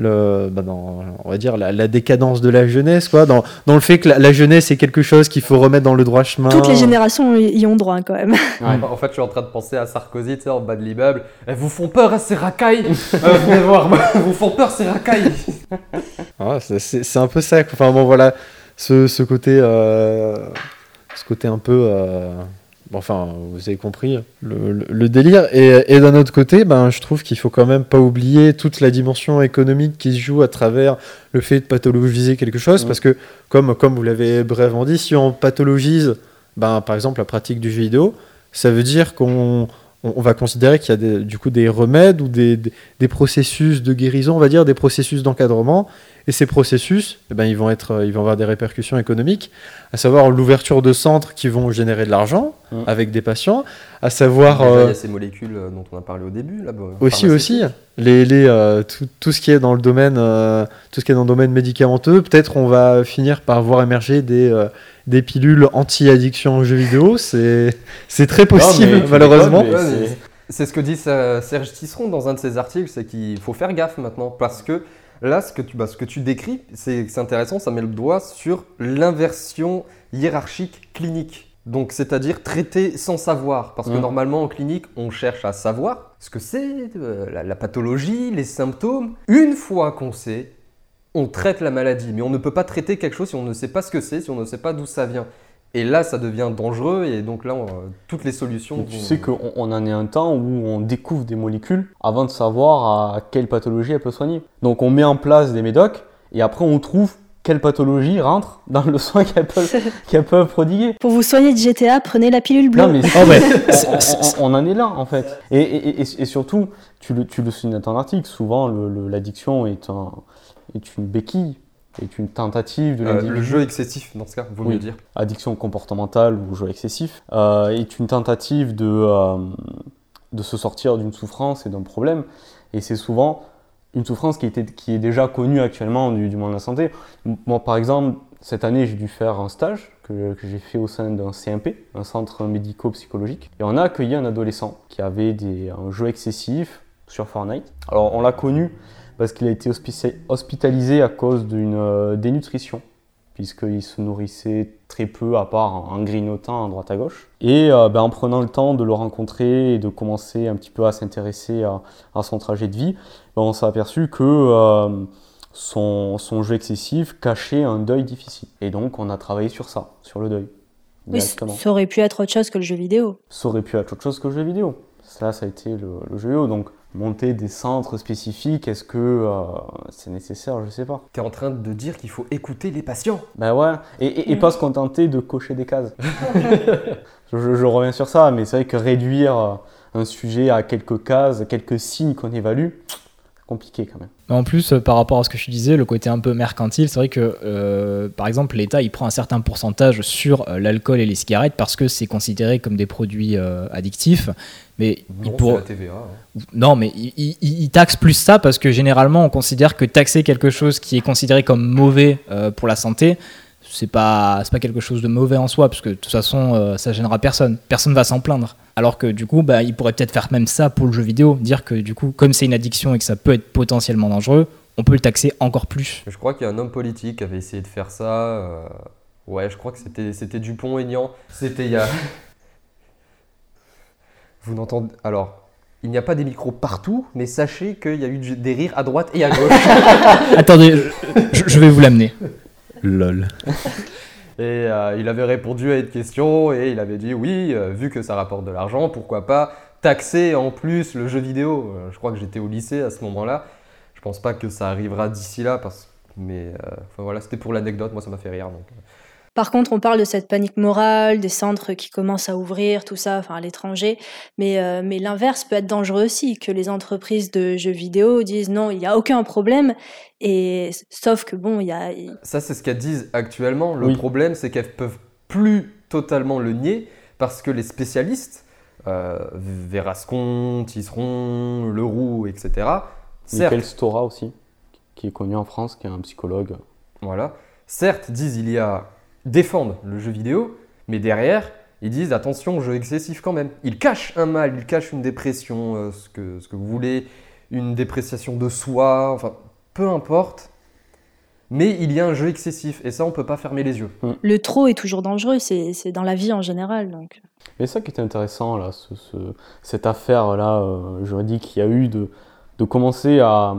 [SPEAKER 5] le, bah, dans, on va dire la, la décadence de la jeunesse, quoi, dans, dans le fait que la, la jeunesse est quelque chose qu'il faut remettre dans le droit chemin.
[SPEAKER 3] Toutes les générations y ont droit quand même.
[SPEAKER 1] En fait, je suis en train de penser à Sarkozy, tu sais, en bas de l'immeuble. Elles vous font peur, hein, ces racailles Euh, Venez voir, vous font peur, ces racailles
[SPEAKER 5] Ah, c'est- un peu ça. Enfin bon, voilà, ce, ce côté, euh, ce côté un peu. euh, enfin, vous avez compris le, le- le délire. Et, et d'un autre côté, ben, je trouve qu'il faut quand même pas oublier toute la dimension économique qui se joue à travers le fait de pathologiser quelque chose. Parce que, comme, comme vous l'avez brièvement dit, si on pathologise, ben, par exemple, la pratique du jeu vidéo, ça veut dire qu'on on, on va considérer qu'il y a des- du coup des remèdes ou des, des, des processus de guérison, on va dire, des processus d'encadrement. Et ces processus, eh ben, ils, vont être, euh, ils vont avoir des répercussions économiques, à savoir l'ouverture de centres qui vont générer de l'argent
[SPEAKER 4] Mm.
[SPEAKER 5] avec des patients, à savoir
[SPEAKER 1] il
[SPEAKER 5] euh,
[SPEAKER 1] y a ces molécules euh, dont on a parlé au début. Là,
[SPEAKER 5] aussi aussi les, les, euh, tout, tout ce qui est dans le domaine euh, tout ce qui est dans le domaine médicamenteux. Peut-être on va finir par voir émerger des, euh, des pilules anti-addiction aux jeux vidéo. C'est très possible
[SPEAKER 4] mais
[SPEAKER 5] malheureusement.
[SPEAKER 4] c'est-
[SPEAKER 1] ce que dit Ser- Serge Tisseron dans un de ses articles, c'est qu'il faut faire gaffe maintenant parce que là, ce que tu, bah, ce que tu décris, c'est intéressant, ça met le doigt sur l'inversion hiérarchique clinique. Donc, c'est-à-dire traiter sans savoir. Parce que
[SPEAKER 4] Mm.
[SPEAKER 1] normalement, en clinique, on cherche à savoir ce que c'est, euh, la, la pathologie, les symptômes. Une fois qu'on sait, on traite la maladie. Mais on ne peut pas traiter quelque chose si on ne sait pas ce que c'est, si on ne sait pas d'où ça vient. Et là, ça devient dangereux. Et donc là, on- toutes les solutions.
[SPEAKER 4] Tu
[SPEAKER 1] vont-
[SPEAKER 4] sais qu'on on en est un temps où on découvre des molécules avant de savoir à quelle pathologie elle peut soigner. Donc on met en place des médocs et après on trouve quelle pathologie rentre dans le soin qu'elles peuvent, qu'elles peuvent prodiguer.
[SPEAKER 3] Pour vous soigner de GTA, prenez la pilule bleue.
[SPEAKER 4] Non mais
[SPEAKER 5] Oh, ouais.
[SPEAKER 4] on, on- on en est là en fait. Et, et- et- et surtout, tu le, tu le soulignes dans ton article, souvent le- le- l'addiction est, un, est une béquille, est une tentative de
[SPEAKER 1] Euh,
[SPEAKER 4] l'individu.
[SPEAKER 1] le jeu excessif, dans ce cas, vaut
[SPEAKER 4] Oui.
[SPEAKER 1] mieux dire.
[SPEAKER 4] addiction comportementale ou jeu excessif, euh, est une tentative de, euh, de se sortir d'une souffrance et d'un problème. Et c'est souvent une souffrance qui, était, qui est déjà connue actuellement du, du monde de la santé. Moi, par exemple, cette année, j'ai dû faire un stage que, que j'ai fait au sein d'un CMP, un centre médico-psychologique. Et on a accueilli un adolescent qui avait des, un jeu excessif sur Fortnite. Alors, on l'a connu parce qu'il a été hospi- hospitalisé à cause d'une euh, dénutrition puisqu'il se nourrissait très peu à part en grignotant à droite à gauche. Et euh, ben, en prenant le temps de le rencontrer et de commencer un petit peu à s'intéresser à, à son trajet de vie, ben, on s'est aperçu que euh, son, son jeu excessif cachait un deuil difficile. Et donc on a travaillé sur ça, sur le deuil.
[SPEAKER 3] Oui, ça aurait pu être autre chose que le jeu vidéo.
[SPEAKER 4] Ça aurait pu être autre chose que le jeu vidéo. Ça, ça a été le, le jeu vidéo. Donc monter des centres spécifiques, est-ce que euh, c'est nécessaire? Je sais pas.
[SPEAKER 1] Tu es en train de dire qu'il faut écouter les patients.
[SPEAKER 4] Ben ouais, et, et- et pas se contenter de cocher des cases. je, je- je reviens sur ça, mais c'est vrai que réduire euh, un sujet à quelques cases, quelques signes qu'on évalue, c'est compliqué quand même.
[SPEAKER 2] En plus, euh, par rapport à ce que je disais, le côté un peu mercantile, c'est vrai que, euh, par exemple, l'État, il prend un certain pourcentage sur euh, l'alcool et les cigarettes parce que c'est considéré comme des produits euh, addictifs. Mais il
[SPEAKER 1] Non,
[SPEAKER 2] pour-
[SPEAKER 1] c'est la TVA. hein.
[SPEAKER 2] non, mais il, il- il taxe plus ça parce que généralement, on considère que taxer quelque chose qui est considéré comme mauvais euh, pour la santé, c'est pas pas quelque chose de mauvais en soi parce que de toute façon, euh, ça gênera personne. Personne va s'en plaindre. Alors que du coup, bah, il pourrait peut-être faire même ça pour le jeu vidéo, dire que du coup, comme c'est une addiction et que ça peut être potentiellement dangereux, on peut le taxer encore plus.
[SPEAKER 1] Je crois qu'il y a un homme politique qui avait essayé de faire ça. euh, Ouais, je crois que c'était c'était Dupont-Aignan. C'était il y a. Vous n'entendez. Alors, il n'y a pas des micros partout, mais sachez qu'il y a eu des rires à droite et à gauche.
[SPEAKER 2] Attendez, je, je vais vous l'amener.
[SPEAKER 5] Lol.
[SPEAKER 1] et euh, il avait répondu à une question et il avait dit oui, euh, vu que ça rapporte de l'argent, pourquoi pas taxer en plus le jeu vidéo. Euh, je crois que j'étais au lycée à ce moment-là. Je pense pas que ça arrivera d'ici là, parce... mais euh, voilà, c'était pour l'anecdote. Moi, ça m'a fait rire. Donc. Euh.
[SPEAKER 3] Par contre, on parle de cette panique morale, des centres qui commencent à ouvrir, tout ça, enfin à l'étranger. Mais, euh, mais l'inverse peut être dangereux aussi, que les entreprises de jeux vidéo disent non, il n'y a aucun problème. Et sauf que bon, il y a.
[SPEAKER 1] Ça, c'est ce qu'elles disent actuellement. Le
[SPEAKER 4] Oui.
[SPEAKER 1] problème, c'est qu'elles peuvent plus totalement le nier parce que les spécialistes, euh, Verascon, Tisseron, Leroux, etc., certes,
[SPEAKER 4] Michael Stora aussi, qui est connu en France, qui est un psychologue.
[SPEAKER 1] voilà, certes disent il y a défendent le jeu vidéo, mais derrière, ils disent attention, jeu excessif quand même. Ils cachent un mal, ils cachent une dépression, euh, ce, que, ce que vous voulez, une dépréciation de soi, enfin, peu importe. Mais il y a un jeu excessif, et ça, on peut pas fermer les yeux.
[SPEAKER 3] Le trop est toujours dangereux, c'est c'est dans la vie en général. Donc.
[SPEAKER 4] Mais ça qui est intéressant, là, ce- ce- cette affaire-là euh, juridique qu'il y a eu de, de commencer à,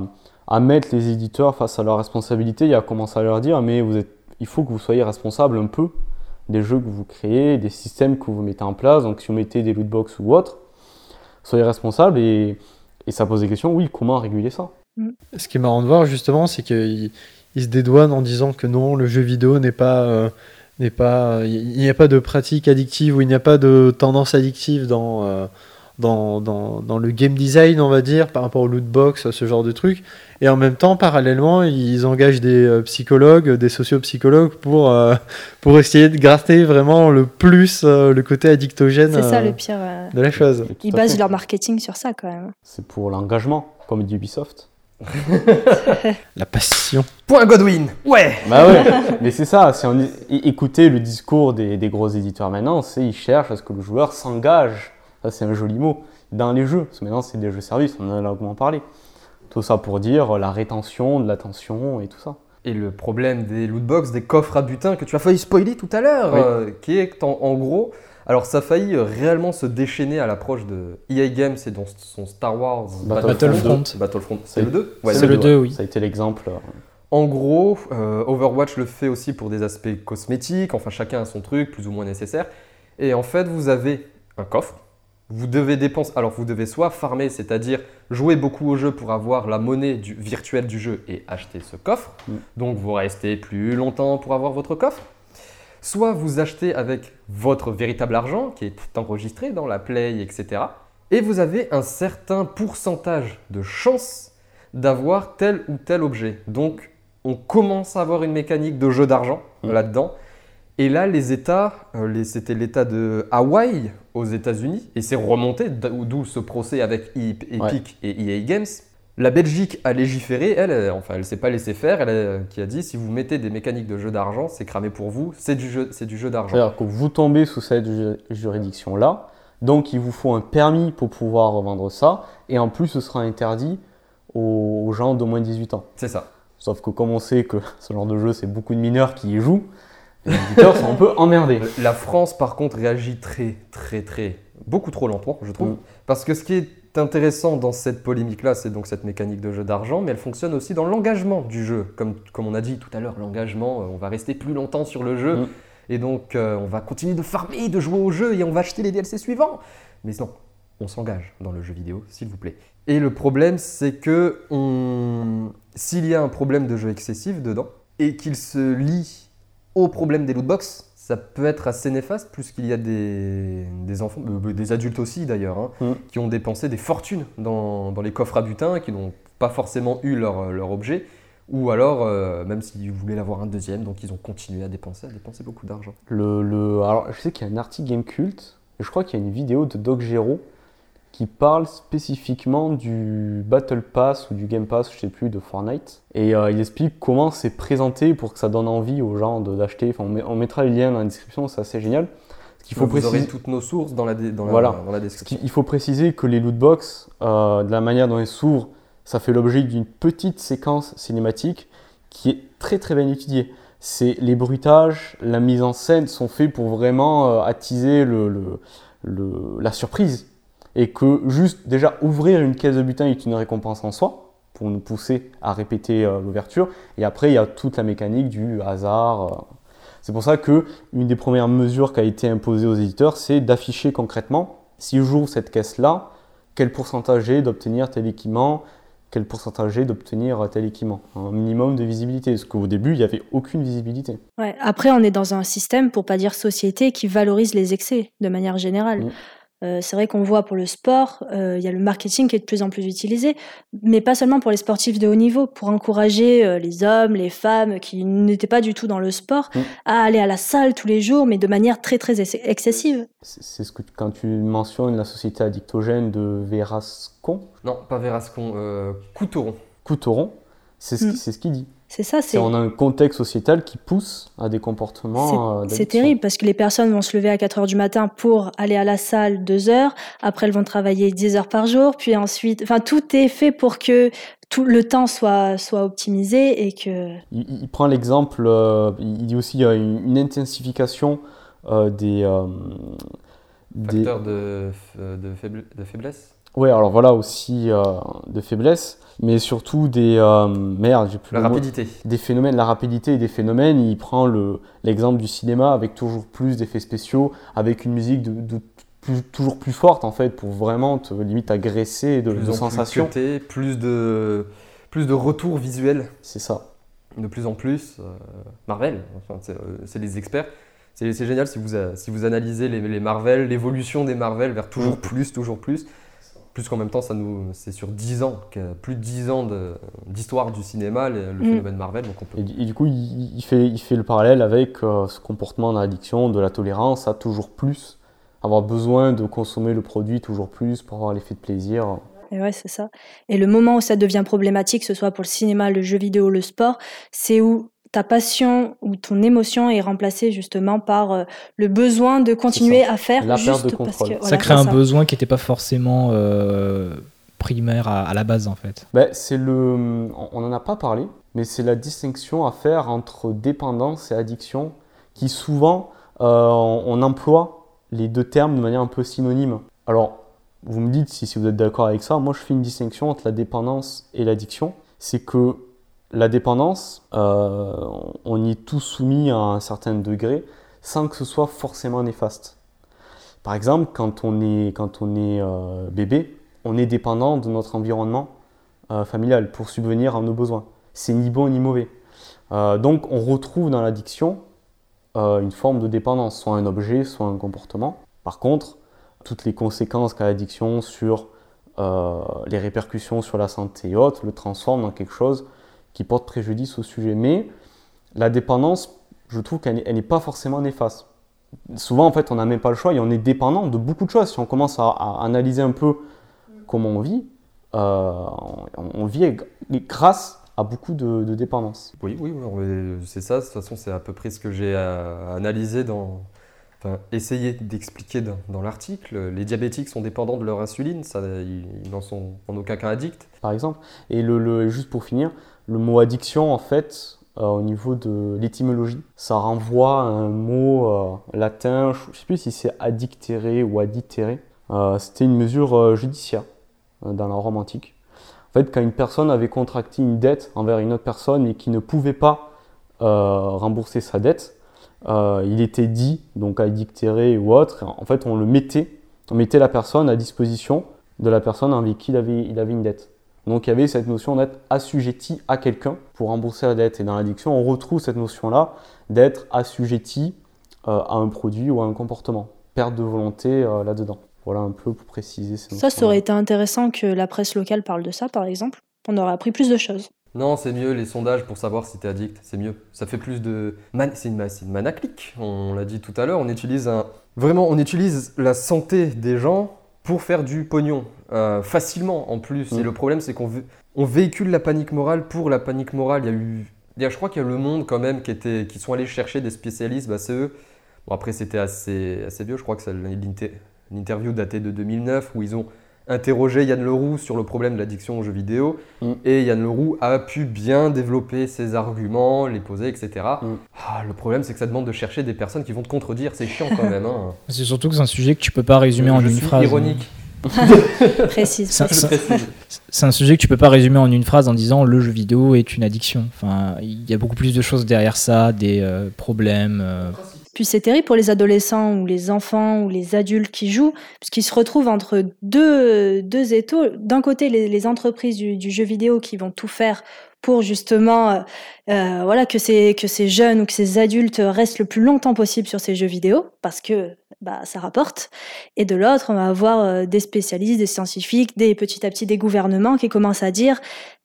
[SPEAKER 4] à mettre les éditeurs face à leurs responsabilités et à commencer à leur dire mais vous êtes, il faut que vous soyez responsable un peu des jeux que vous créez, des systèmes que vous mettez en place. Donc si vous mettez des lootbox ou autre, soyez responsable et, ça pose des questions, oui, comment réguler ça?
[SPEAKER 5] Ce qui est marrant de voir justement, c'est qu'il il se dédouane en disant que non, le jeu vidéo n'est pas, euh, pas, il n'y a pas de pratique addictive ou il n'y a pas de tendance addictive dans, euh, dans, dans, dans le game design, on va dire, par rapport au loot box, ce genre de trucs. Et en même temps, parallèlement, ils engagent des euh, psychologues, des sociopsychologues pour, euh, pour essayer de gratter vraiment le plus euh, le côté addictogène
[SPEAKER 3] C'est ça
[SPEAKER 5] euh,
[SPEAKER 3] le pire. euh.
[SPEAKER 5] de la chose.
[SPEAKER 3] Ils basent leur marketing sur ça quand même.
[SPEAKER 4] C'est pour l'engagement, comme dit Ubisoft.
[SPEAKER 5] La passion.
[SPEAKER 1] Point Godwin Ouais
[SPEAKER 4] Bah ouais, mais c'est ça, si on é- é- écoutez le discours des, des gros éditeurs maintenant, c'est ils cherchent à ce que le joueur s'engage, ça c'est un joli mot, dans les jeux. Parce que maintenant c'est des jeux services, on en a longuement parlé. Tout ça pour dire la rétention, de l'attention et tout ça.
[SPEAKER 1] Et le problème des lootbox, des coffres à butin que tu as failli spoiler tout à l'heure,
[SPEAKER 4] Oui.
[SPEAKER 1] euh, qui est en, en gros, alors ça a failli euh, réellement se déchaîner à l'approche de EA Games et dans son Star Wars
[SPEAKER 2] Battlefront.
[SPEAKER 1] Ouais, c'est
[SPEAKER 4] C'est-
[SPEAKER 1] le 2 Ouais,
[SPEAKER 2] C'est le 2, oui.
[SPEAKER 4] Ça a été l'exemple. euh,
[SPEAKER 1] En gros, euh, Overwatch le fait aussi pour des aspects cosmétiques, enfin chacun a son truc, plus ou moins nécessaire. Et en fait, vous avez un coffre. Vous devez dépenser. Alors, vous devez soit farmer, c'est-à-dire jouer beaucoup au jeu pour avoir la monnaie du- virtuelle du jeu et acheter ce coffre.
[SPEAKER 4] Mm.
[SPEAKER 1] Donc, vous restez plus longtemps pour avoir votre coffre. Soit vous achetez avec votre véritable argent qui est enregistré dans la Play, etc. Et vous avez un certain pourcentage de chance d'avoir tel ou tel objet. Donc, on commence à avoir une mécanique de jeu d'argent
[SPEAKER 4] Mm.
[SPEAKER 1] là-dedans. Et là, les États, euh, les- c'était l'État de Hawaï aux États-Unis, et c'est remonté, d'où ce procès avec E- Epic et EA Games. La Belgique a légiféré, elle, elle- enfin, elle s'est pas laissé faire, elle a- qui a dit si vous mettez des mécaniques de jeu d'argent, c'est cramé pour vous, c'est du jeu, c'est du jeu d'argent.
[SPEAKER 4] C'est-à-dire que vous tombez sous cette ju- juridiction-là, donc il vous faut un permis pour pouvoir revendre ça, et en plus ce sera interdit aux, aux gens d'au moins 18 ans.
[SPEAKER 1] C'est ça.
[SPEAKER 4] Sauf que comme on sait que ce genre de jeu, c'est beaucoup de mineurs qui y jouent, les éditeurs sont un peu emmerdés.
[SPEAKER 1] La France, par contre, réagit très, très, très, beaucoup trop lentement, je trouve.
[SPEAKER 4] Mm.
[SPEAKER 1] Parce que ce qui est intéressant dans cette polémique-là, c'est donc cette mécanique de jeu d'argent, mais elle fonctionne aussi dans l'engagement du jeu. Comme, comme on a dit tout à l'heure, l'engagement, euh, on va rester plus longtemps sur le jeu,
[SPEAKER 4] Mm.
[SPEAKER 1] et donc euh, on va continuer de farmer, de jouer au jeu, et on va acheter les DLC suivants. Mais non, on s'engage dans le jeu vidéo, s'il vous plaît. Et le problème, c'est que on... s'il y a un problème de jeu excessif dedans, et qu'il se lie au problème des lootbox, ça peut être assez néfaste, puisqu'il y a des, des enfants, euh, des adultes aussi d'ailleurs, hein,
[SPEAKER 4] Mm.
[SPEAKER 1] qui ont dépensé des fortunes dans, dans les coffres à butin, qui n'ont pas forcément eu leur, leur objet, ou alors, euh, même s'ils voulaient l'avoir un deuxième, donc ils ont continué à dépenser, à dépenser beaucoup d'argent.
[SPEAKER 4] Le, le- alors, je sais qu'il y a un article Game Cult, et je crois qu'il y a une vidéo de Doc Gero qui parle spécifiquement du Battle Pass ou du Game Pass, je sais plus, de Fortnite. Et euh, il explique comment c'est présenté pour que ça donne envie aux gens d'acheter. Enfin, on, met- on mettra les liens dans la description, c'est assez génial. Ce qu'il faut
[SPEAKER 1] Vous
[SPEAKER 4] préciser.
[SPEAKER 1] aurez toutes nos sources dans la, dé- dans la,
[SPEAKER 4] Voilà.
[SPEAKER 1] dans la description.
[SPEAKER 4] Il faut préciser que les lootbox, euh, de la manière dont elles s'ouvrent, ça fait l'objet d'une petite séquence cinématique qui est très très bien étudiée. C'est les bruitages, la mise en scène sont faits pour vraiment euh, attiser le, le- le- la surprise. Et que juste déjà ouvrir une caisse de butin est une récompense en soi pour nous pousser à répéter euh, l'ouverture. Et après, il y a toute la mécanique du hasard. euh. C'est pour ça que une des premières mesures qui a été imposée aux éditeurs, c'est d'afficher concrètement si j'ouvre cette caisse-là, quel pourcentage j'ai d'obtenir tel équipement, quel pourcentage j'ai d'obtenir tel équipement. Un minimum de visibilité, parce qu'au début, il n'y avait aucune visibilité.
[SPEAKER 3] Ouais. Après, on est dans un système, pour pas dire société, qui valorise les excès de manière générale. Euh, c'est vrai qu'on voit pour le sport, euh, il y a le marketing qui est de plus en plus utilisé, mais pas seulement pour les sportifs de haut niveau, pour encourager euh, les hommes, les femmes qui n'étaient pas du tout dans le sport
[SPEAKER 4] Mm.
[SPEAKER 3] à aller à la salle tous les jours, mais de manière très très ex- excessive.
[SPEAKER 4] C'est ce que quand tu mentionnes la société addictogène de Verascon,
[SPEAKER 1] Non, pas Verascon, euh, Couteauron.
[SPEAKER 4] Couteauron, c'est ce,
[SPEAKER 3] Mm.
[SPEAKER 4] c'est ce qu'il dit.
[SPEAKER 3] C'est ça,
[SPEAKER 4] C'est on a un contexte sociétal qui pousse à des comportements. euh,
[SPEAKER 3] c'est
[SPEAKER 4] d'addiction.
[SPEAKER 3] terrible parce que les personnes vont se lever à 4 heures du matin pour aller à la salle 2 heures, après elles vont travailler 10 heures par jour, puis ensuite, enfin tout est fait pour que tout le temps soit soit optimisé et que
[SPEAKER 4] Il, il prend l'exemple, euh, il dit aussi qu'il y a une, une intensification euh, des, euh, des-
[SPEAKER 1] Facteur de, f- de, faible- de faiblesse.
[SPEAKER 4] Ouais, alors voilà aussi euh, de faiblesse, mais surtout des euh, merde, j'ai plus
[SPEAKER 1] La rapidité.
[SPEAKER 4] des phénomènes, la rapidité et des phénomènes. Il prend le l'exemple du cinéma avec toujours plus d'effets spéciaux, avec une musique de, de plus- toujours plus forte en fait pour vraiment te limite agresser de,
[SPEAKER 1] Plus
[SPEAKER 4] de
[SPEAKER 1] en
[SPEAKER 4] sensations.
[SPEAKER 1] plus cuté, plus de, plus de retours visuels.
[SPEAKER 4] C'est ça.
[SPEAKER 1] de plus en plus. euh, Marvel, enfin, c'est euh, c'est les experts. C'est génial si vous, a- si vous analysez les, les Marvel, l'évolution des Marvel vers toujours
[SPEAKER 4] Mm.
[SPEAKER 1] plus, toujours plus. Plus qu'en même temps, ça nous, c'est sur 10 ans, plus de 10 ans de- d'histoire du cinéma, le, le
[SPEAKER 3] Mm.
[SPEAKER 1] phénomène Marvel. Donc on peut...
[SPEAKER 4] Et, du- et du coup, il, il fait, il fait le parallèle avec euh, ce comportement d'addiction, de la tolérance à toujours plus, avoir besoin de consommer le produit toujours plus pour avoir l'effet de plaisir.
[SPEAKER 3] et ouais, c'est ça. Et le moment où ça devient problématique, que ce soit pour le cinéma, le jeu vidéo, le sport, c'est où ta passion ou ton émotion est remplacée justement par euh, le besoin de continuer à faire
[SPEAKER 4] La
[SPEAKER 3] juste
[SPEAKER 4] de
[SPEAKER 3] parce que
[SPEAKER 4] Ça
[SPEAKER 3] voilà,
[SPEAKER 2] ça crée un besoin qui n'était pas forcément euh, primaire à, à la base en fait.
[SPEAKER 4] Ben, c'est le, on n'en a pas parlé, mais c'est la distinction à faire entre dépendance et addiction, qui souvent euh, on, on emploie les deux termes de manière un peu synonyme. Alors, vous me dites si, si vous êtes d'accord avec ça. Moi, je fais une distinction entre la dépendance et l'addiction. C'est que la dépendance, euh, on y est tous soumis à un certain degré, sans que ce soit forcément néfaste. Par exemple, quand on est, euh, bébé, on est dépendant de notre environnement euh, familial pour subvenir à nos besoins. C'est ni bon ni mauvais. Donc on retrouve dans l'addiction une forme de dépendance, soit un objet, soit un comportement. Par contre, toutes les conséquences qu'a l'addiction sur les répercussions sur la santé et autres le transforment dans quelque chose qui porte préjudice au sujet. Mais la dépendance, je trouve qu'elle n'est- pas forcément néfaste. Souvent, en fait, on n'a même pas le choix et on est dépendant de beaucoup de choses. Si on commence à, à analyser un peu comment on vit, euh, on, on vit grâce à beaucoup de, de dépendance.
[SPEAKER 1] Oui, oui, c'est ça. De toute façon, c'est à peu près ce que j'ai analysé dans. Enfin, essayé d'expliquer dans, dans l'article. Les diabétiques sont dépendants de leur insuline, ça, ils, ils n'en sont en aucun cas addicts.
[SPEAKER 4] par exemple. Et le, le- juste pour finir, le mot addiction, en fait, euh, au niveau de l'étymologie, ça renvoie à un mot euh, latin, je ne sais plus si c'est addictere ou additere. Euh, C'était une mesure judiciaire dans la Rome antique. En fait, quand une personne avait contracté une dette envers une autre personne et qui ne pouvait pas rembourser sa dette, il était dit, donc addictere ou autre, en fait, on le mettait, on mettait la personne à disposition de la personne avec qui il avait une dette. Donc il y avait cette notion d'être assujetti à quelqu'un pour rembourser la dette. Et dans l'addiction, on retrouve cette notion-là d'être assujetti euh, à un produit ou à un comportement. Perte de volonté euh, là-dedans. Voilà un peu pour préciser ces
[SPEAKER 3] Ça, ça aurait été intéressant que la presse locale parle de ça, par exemple. On aurait appris plus de choses.
[SPEAKER 1] Non, c'est mieux les sondages pour savoir si tu es addict, c'est mieux. Ça fait plus de. Man... C'est une, une manaclique, on l'a dit tout à l'heure. On utilise un. Vraiment, on utilise la santé des gens pour faire du pognon. euh, facilement en plus.
[SPEAKER 4] Mm.
[SPEAKER 1] Et le problème, c'est qu'on vé- on véhicule la panique morale pour la panique morale. Il y a eu. il y a- je crois qu'il y a Le Monde quand même qui, était... qui sont allés chercher des spécialistes, bah, c'est eux. Bon, après, c'était assez... assez vieux, je crois que l'interview datée de 2009 où ils ont interrogé Yann Leroux sur le problème de l'addiction aux jeux vidéo.
[SPEAKER 4] Mm.
[SPEAKER 1] Et Yann Leroux a pu bien développer ses arguments, les poser, etc.
[SPEAKER 4] Mm.
[SPEAKER 1] Ah, le problème, c'est que ça demande de chercher des personnes qui vont te contredire. C'est chiant quand même. hein.
[SPEAKER 2] C'est surtout que c'est un sujet que tu peux pas résumer en
[SPEAKER 1] je
[SPEAKER 2] une
[SPEAKER 1] suis
[SPEAKER 2] phrase.
[SPEAKER 1] ironique.
[SPEAKER 2] Ça-
[SPEAKER 1] précise.
[SPEAKER 2] C'est un sujet que tu peux pas résumer en une phrase en disant le jeu vidéo est une addiction. Enfin, il y a beaucoup plus de choses derrière ça, des euh, problèmes. euh,
[SPEAKER 3] Puis c'est terrible pour les adolescents ou les enfants ou les adultes qui jouent, puisqu'ils se retrouvent entre deux, deux étaux. D'un côté, les, entreprises du, du jeu vidéo qui vont tout faire pour justement euh, euh, voilà, que, ces, que ces jeunes ou que ces adultes restent le plus longtemps possible sur ces jeux vidéo, parce que bah, ça rapporte. Et de l'autre, on va avoir euh, des spécialistes, des scientifiques, des petit à petit des gouvernements qui commencent à dire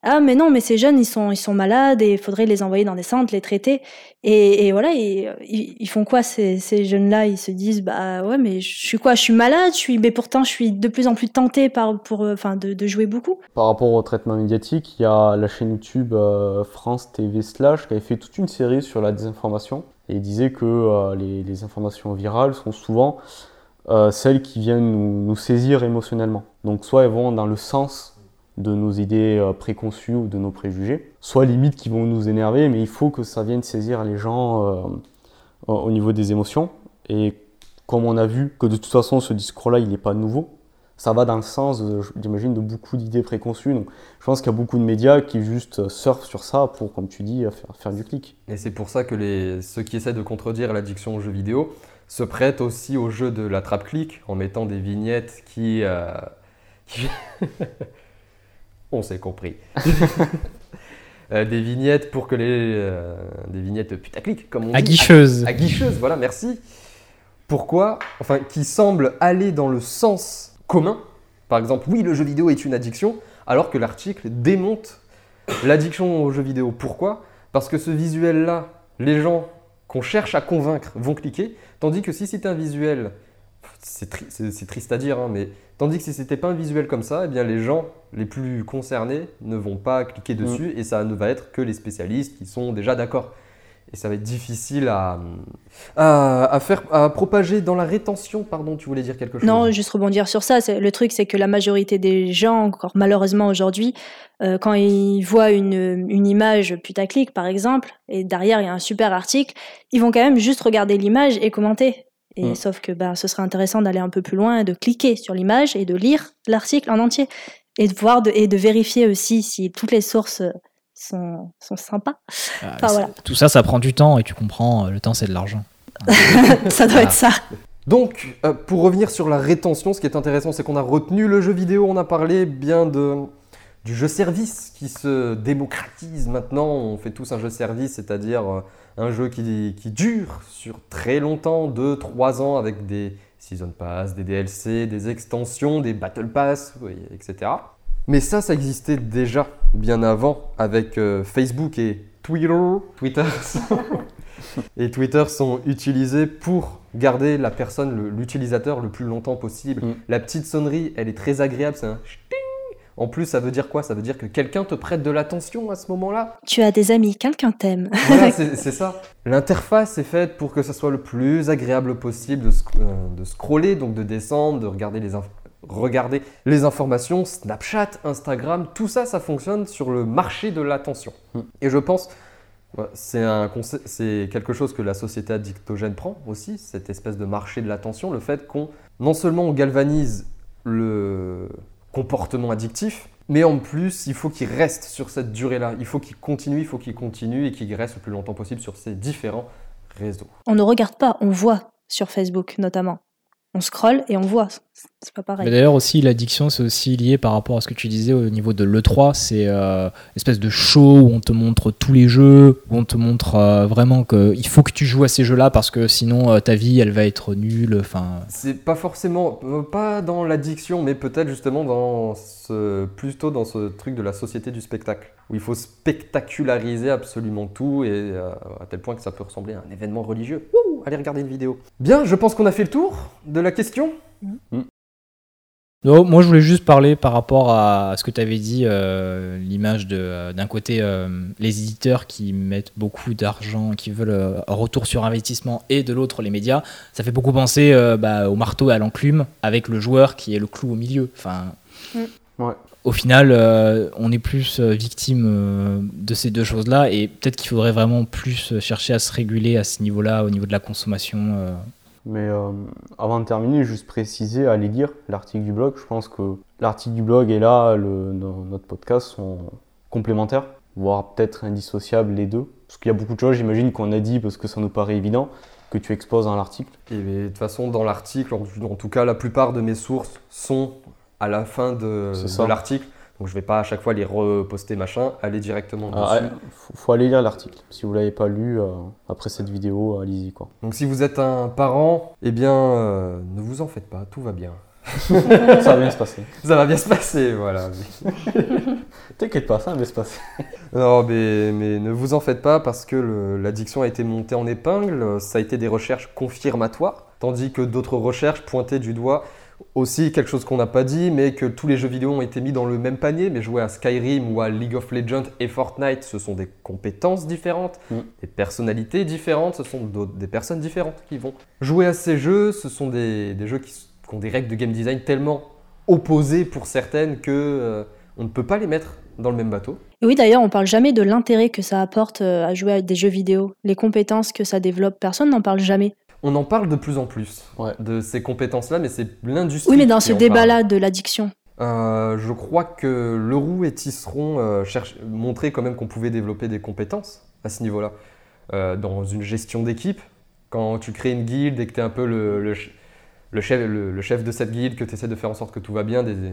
[SPEAKER 3] ah mais non mais ces jeunes ils sont ils sont malades et il faudrait les envoyer dans des centres, les traiter. Et, voilà, ils, ils- ils font quoi ces, jeunes-là? Ils se disent bah ouais mais je suis quoi? Je suis malade, je suis mais pourtant je suis de plus en plus tentée par pour euh, enfin de, jouer beaucoup.
[SPEAKER 4] Par rapport au traitement médiatique, il y a la chaîne YouTube euh, France TV Slash qui avait fait toute une série sur la désinformation et il disait que euh, les, informations virales sont souvent euh, celles qui viennent nous, saisir émotionnellement. Donc soit elles vont dans le sens de nos idées euh, préconçues ou de nos préjugés, soit limite qui vont nous énerver, mais il faut que ça vienne saisir les gens au niveau des émotions. Et comme on a vu que de toute façon ce discours-là il n'est pas nouveau, ça va dans le sens, j'imagine, de beaucoup d'idées préconçues. Donc, je pense qu'il y a beaucoup de médias qui juste surfent sur ça pour, comme tu dis, faire, faire du clic.
[SPEAKER 1] Et c'est pour ça que les, ceux qui essaient de contredire l'addiction aux jeux vidéo se prêtent aussi au jeu de la trappe-clic en mettant des vignettes qui. euh, qui- On s'est compris. Euh, des vignettes pour que les. euh, des vignettes putaclic, comme on dit.
[SPEAKER 2] Aguicheuse.
[SPEAKER 1] Aguicheuse, voilà, merci. Pourquoi Enfin, qui semble aller dans le sens commun. Par exemple, oui, le jeu vidéo est une addiction, alors que l'article démonte l'addiction aux jeux vidéo. Pourquoi? Parce que ce visuel-là, les gens qu'on cherche à convaincre vont cliquer, tandis que si c'était un visuel, c'est tri- c'est- c'est triste à dire, hein, mais tandis que si c'était pas un visuel comme ça, eh bien les gens les plus concernés ne vont pas cliquer dessus et ça ne va être que les spécialistes qui sont déjà d'accord. Et ça va être difficile à, à, à faire, à propager dans la rétention. Pardon, tu voulais dire quelque chose?
[SPEAKER 3] Non, juste rebondir sur ça. c'est- Le truc, c'est que la majorité des gens, encore malheureusement aujourd'hui, euh, quand ils voient une, une image putaclic, par exemple, et derrière il y a un super article, ils vont quand même juste regarder l'image et commenter. Et
[SPEAKER 4] Mm.
[SPEAKER 3] sauf que ben, ce serait intéressant d'aller un peu plus loin, de cliquer sur l'image et de lire l'article en entier et de voir de, et de vérifier aussi si toutes les sources sont, sont sympas.
[SPEAKER 2] Ah,
[SPEAKER 3] Enfin,
[SPEAKER 2] c'est-
[SPEAKER 3] voilà.
[SPEAKER 2] Tout ça, ça prend du temps et tu comprends, euh, le temps c'est de l'argent.
[SPEAKER 3] ça doit
[SPEAKER 2] Ah.
[SPEAKER 3] être ça.
[SPEAKER 1] Donc, euh, pour revenir sur la rétention, ce qui est intéressant, c'est qu'on a retenu le jeu vidéo, on a parlé bien de, du jeu service qui se démocratise maintenant. On fait tous un jeu service, c'est-à-dire euh, un jeu qui, qui dure sur très longtemps, 2-3 ans, avec des Season Pass, des DLC, des extensions, des Battle Pass, oui, etc. Mais ça, ça existait déjà bien avant avec euh, Facebook et Twitter. Twitter sont- et Twitter sont utilisés pour garder la personne, l'utilisateur, le, plus longtemps possible.
[SPEAKER 4] Mm.
[SPEAKER 1] La petite sonnerie, elle est très agréable, c'est un ch'ting. En plus, ça veut dire quoi? Ça veut dire que quelqu'un te prête de l'attention à ce moment-là?
[SPEAKER 3] Tu as des amis, quelqu'un t'aime.
[SPEAKER 1] Voilà, c'est ça. L'interface est faite pour que ça soit le plus agréable possible de, sc- euh, de scroller, donc de descendre, de regarder les, regarder les informations, Snapchat, Instagram, tout ça, ça fonctionne sur le marché de l'attention.
[SPEAKER 4] Mm.
[SPEAKER 1] Et je pense, conce- c'est quelque chose que la société addictogène prend aussi, cette espèce de marché de l'attention, le fait qu'on, non seulement on galvanise le comportement addictif, mais en plus, il faut qu'il reste sur cette durée-là. Il faut qu'il continue, il faut qu'il continue et qu'il reste le plus longtemps possible sur ces différents réseaux.
[SPEAKER 3] On ne regarde pas, on voit sur Facebook notamment. On scrolle et on voit. C'est pas
[SPEAKER 2] Mais
[SPEAKER 3] pareil.
[SPEAKER 2] d'ailleurs aussi l'addiction c'est aussi lié par rapport à ce que tu disais au niveau de l'E3, c'est euh, espèce de show où on te montre tous les jeux, où on te montre euh, vraiment qu'il faut que tu joues à ces jeux-là parce que sinon euh, ta vie elle va être nulle. Enfin,
[SPEAKER 1] C'est pas forcément, euh, pas dans l'addiction, mais peut-être justement dans ce, plutôt dans ce truc de la société du spectacle, où il faut spectaculariser absolument tout et euh, à tel point que ça peut ressembler à un événement religieux. Wouh, allez regarder une vidéo. Bien, je pense qu'on a fait le tour de la question.
[SPEAKER 2] Non, moi je voulais juste parler par rapport à ce que tu avais dit, euh, l'image de, euh, d'un côté euh, les éditeurs qui mettent beaucoup d'argent, qui veulent euh, un retour sur investissement, et de l'autre les médias. Ça fait beaucoup penser euh, bah, au marteau et à l'enclume, avec le joueur qui est le clou au milieu. Enfin,
[SPEAKER 3] Mm.
[SPEAKER 4] Ouais.
[SPEAKER 2] Au final, euh, on est plus victime euh, de ces deux choses-là, et peut-être qu'il faudrait vraiment plus chercher à se réguler à ce niveau-là, au niveau de la consommation.
[SPEAKER 4] Mais euh, avant de terminer, juste préciser, allez lire l'article du blog. Je pense que l'article du blog et là, le, notre podcast sont complémentaires, voire peut-être indissociables les deux. Parce qu'il y a beaucoup de choses, j'imagine, qu'on a dit parce que ça nous paraît évident, que tu exposes dans l'article.
[SPEAKER 1] Et de toute façon, dans l'article, en, en tout cas, la plupart de mes sources sont à la fin de, l'article. Donc je vais pas à chaque fois les reposter machin, aller directement
[SPEAKER 4] Ah,
[SPEAKER 1] dessus.
[SPEAKER 4] faut, faut aller lire l'article. Si vous l'avez pas lu euh, après cette vidéo, allez-y quoi.
[SPEAKER 1] Donc si vous êtes un parent, eh bien, euh, ne vous en faites pas, tout va bien.
[SPEAKER 4] ça va bien se passer.
[SPEAKER 1] Ça va bien se passer, voilà.
[SPEAKER 4] T'inquiète pas, ça va bien se passer.
[SPEAKER 1] Non, mais, mais ne vous en faites pas parce que l'addiction a été montée en épingle, ça a été des recherches confirmatoires, tandis que d'autres recherches pointaient du doigt aussi quelque chose qu'on n'a pas dit, mais que tous les jeux vidéo ont été mis dans le même panier, mais jouer à Skyrim ou à League of Legends et Fortnite, ce sont des compétences différentes,
[SPEAKER 4] Mm.
[SPEAKER 1] des personnalités différentes, ce sont des personnes différentes qui vont jouer à ces jeux, ce sont des, des jeux qui, ont des règles de game design tellement opposées pour certaines que euh, on ne peut pas les mettre dans le même bateau.
[SPEAKER 3] Et oui, d'ailleurs, on parle jamais de l'intérêt que ça apporte euh, à jouer à des jeux vidéo, les compétences que ça développe. Personne n'en parle jamais.
[SPEAKER 1] On en parle de plus en plus
[SPEAKER 4] Ouais.
[SPEAKER 1] de ces compétences-là, mais c'est l'industrie.
[SPEAKER 3] Oui, mais dans
[SPEAKER 1] qui
[SPEAKER 3] ce débat-là de l'addiction.
[SPEAKER 1] Euh, je crois que Leroux et Tisseron euh, cherchent- montraient quand même qu'on pouvait développer des compétences à ce niveau-là. Euh, dans une gestion d'équipe, quand tu crées une guilde et que tu es un peu le, le ch- le chef, le, le chef de cette guilde, que tu essaies de faire en sorte que tout va bien, des-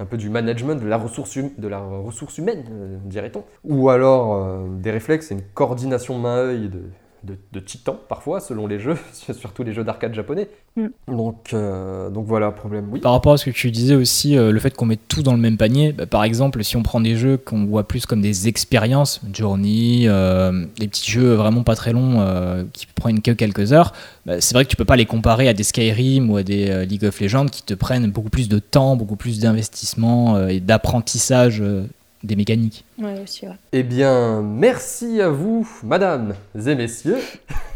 [SPEAKER 1] un peu du management, de la ressource, hum- de la ressource humaine, euh, dirait-on. Ou alors euh, des réflexes et une coordination main-œil de, de, de titan, parfois, selon les jeux, surtout les jeux d'arcade japonais.
[SPEAKER 3] Mm.
[SPEAKER 1] Donc, euh, donc voilà, problème. Oui.
[SPEAKER 2] Par rapport à ce que tu disais aussi, euh, le fait qu'on mette tout dans le même panier, bah, par exemple, si on prend des jeux qu'on voit plus comme des expériences, Journey, euh, des petits jeux vraiment pas très longs euh, qui prennent que quelques heures, bah, c'est vrai que tu peux pas les comparer à des Skyrim ou à des euh, League of Legends qui te prennent beaucoup plus de temps, beaucoup plus d'investissement euh, et d'apprentissage euh, des mécaniques.
[SPEAKER 3] Ouais, aussi, ouais.
[SPEAKER 1] Eh bien, merci à vous, mesdames et messieurs.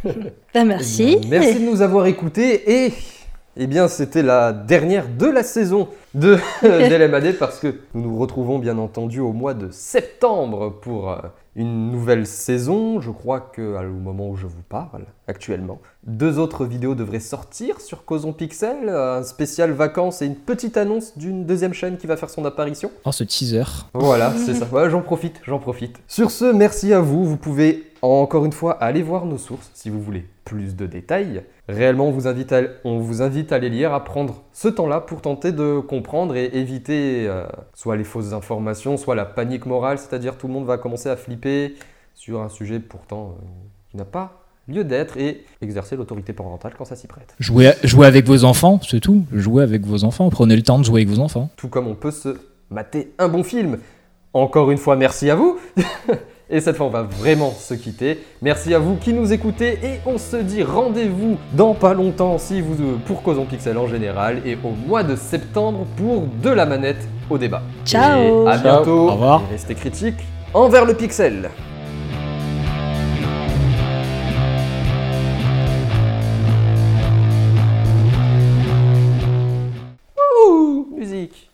[SPEAKER 3] Bah, merci.
[SPEAKER 1] Eh bien, merci de nous avoir écoutés et eh bien c'était la dernière de la saison de d'LMAD parce que nous nous retrouvons bien entendu au mois de septembre pour euh, une nouvelle saison. Je crois que au moment où je vous parle actuellement, deux autres vidéos devraient sortir sur Causon Pixel, un spécial vacances et une petite annonce d'une deuxième chaîne qui va faire son apparition.
[SPEAKER 2] Oh, ce teaser.
[SPEAKER 1] Voilà, c'est ça. Ouais, j'en profite, j'en profite. Sur ce, merci à vous. Vous pouvez encore une fois aller voir nos sources si vous voulez plus de détails. Réellement, on vous invite à, on vous invite à les lire, à prendre ce temps-là pour tenter de comprendre et éviter euh, soit les fausses informations, soit la panique morale, c'est-à-dire tout le monde va commencer à flipper sur un sujet pourtant euh, qui n'a pas lieu d'être et exercer l'autorité parentale quand ça s'y prête.
[SPEAKER 2] Jouez, jouez avec vos enfants, c'est tout. Jouez avec vos enfants. Prenez le temps de jouer avec vos enfants.
[SPEAKER 1] tout comme on peut se mater un bon film. Encore une fois, merci à vous. Et cette fois, on va vraiment se quitter. Merci à vous qui nous écoutez et on se dit rendez-vous dans pas longtemps si vous euh, pour Causons Pixel en général et au mois de septembre pour de la manette au débat.
[SPEAKER 3] Ciao.
[SPEAKER 1] Et à
[SPEAKER 4] Ciao.
[SPEAKER 1] bientôt.
[SPEAKER 2] Au revoir.
[SPEAKER 1] Et restez critiques envers le pixel. Ouh, musique.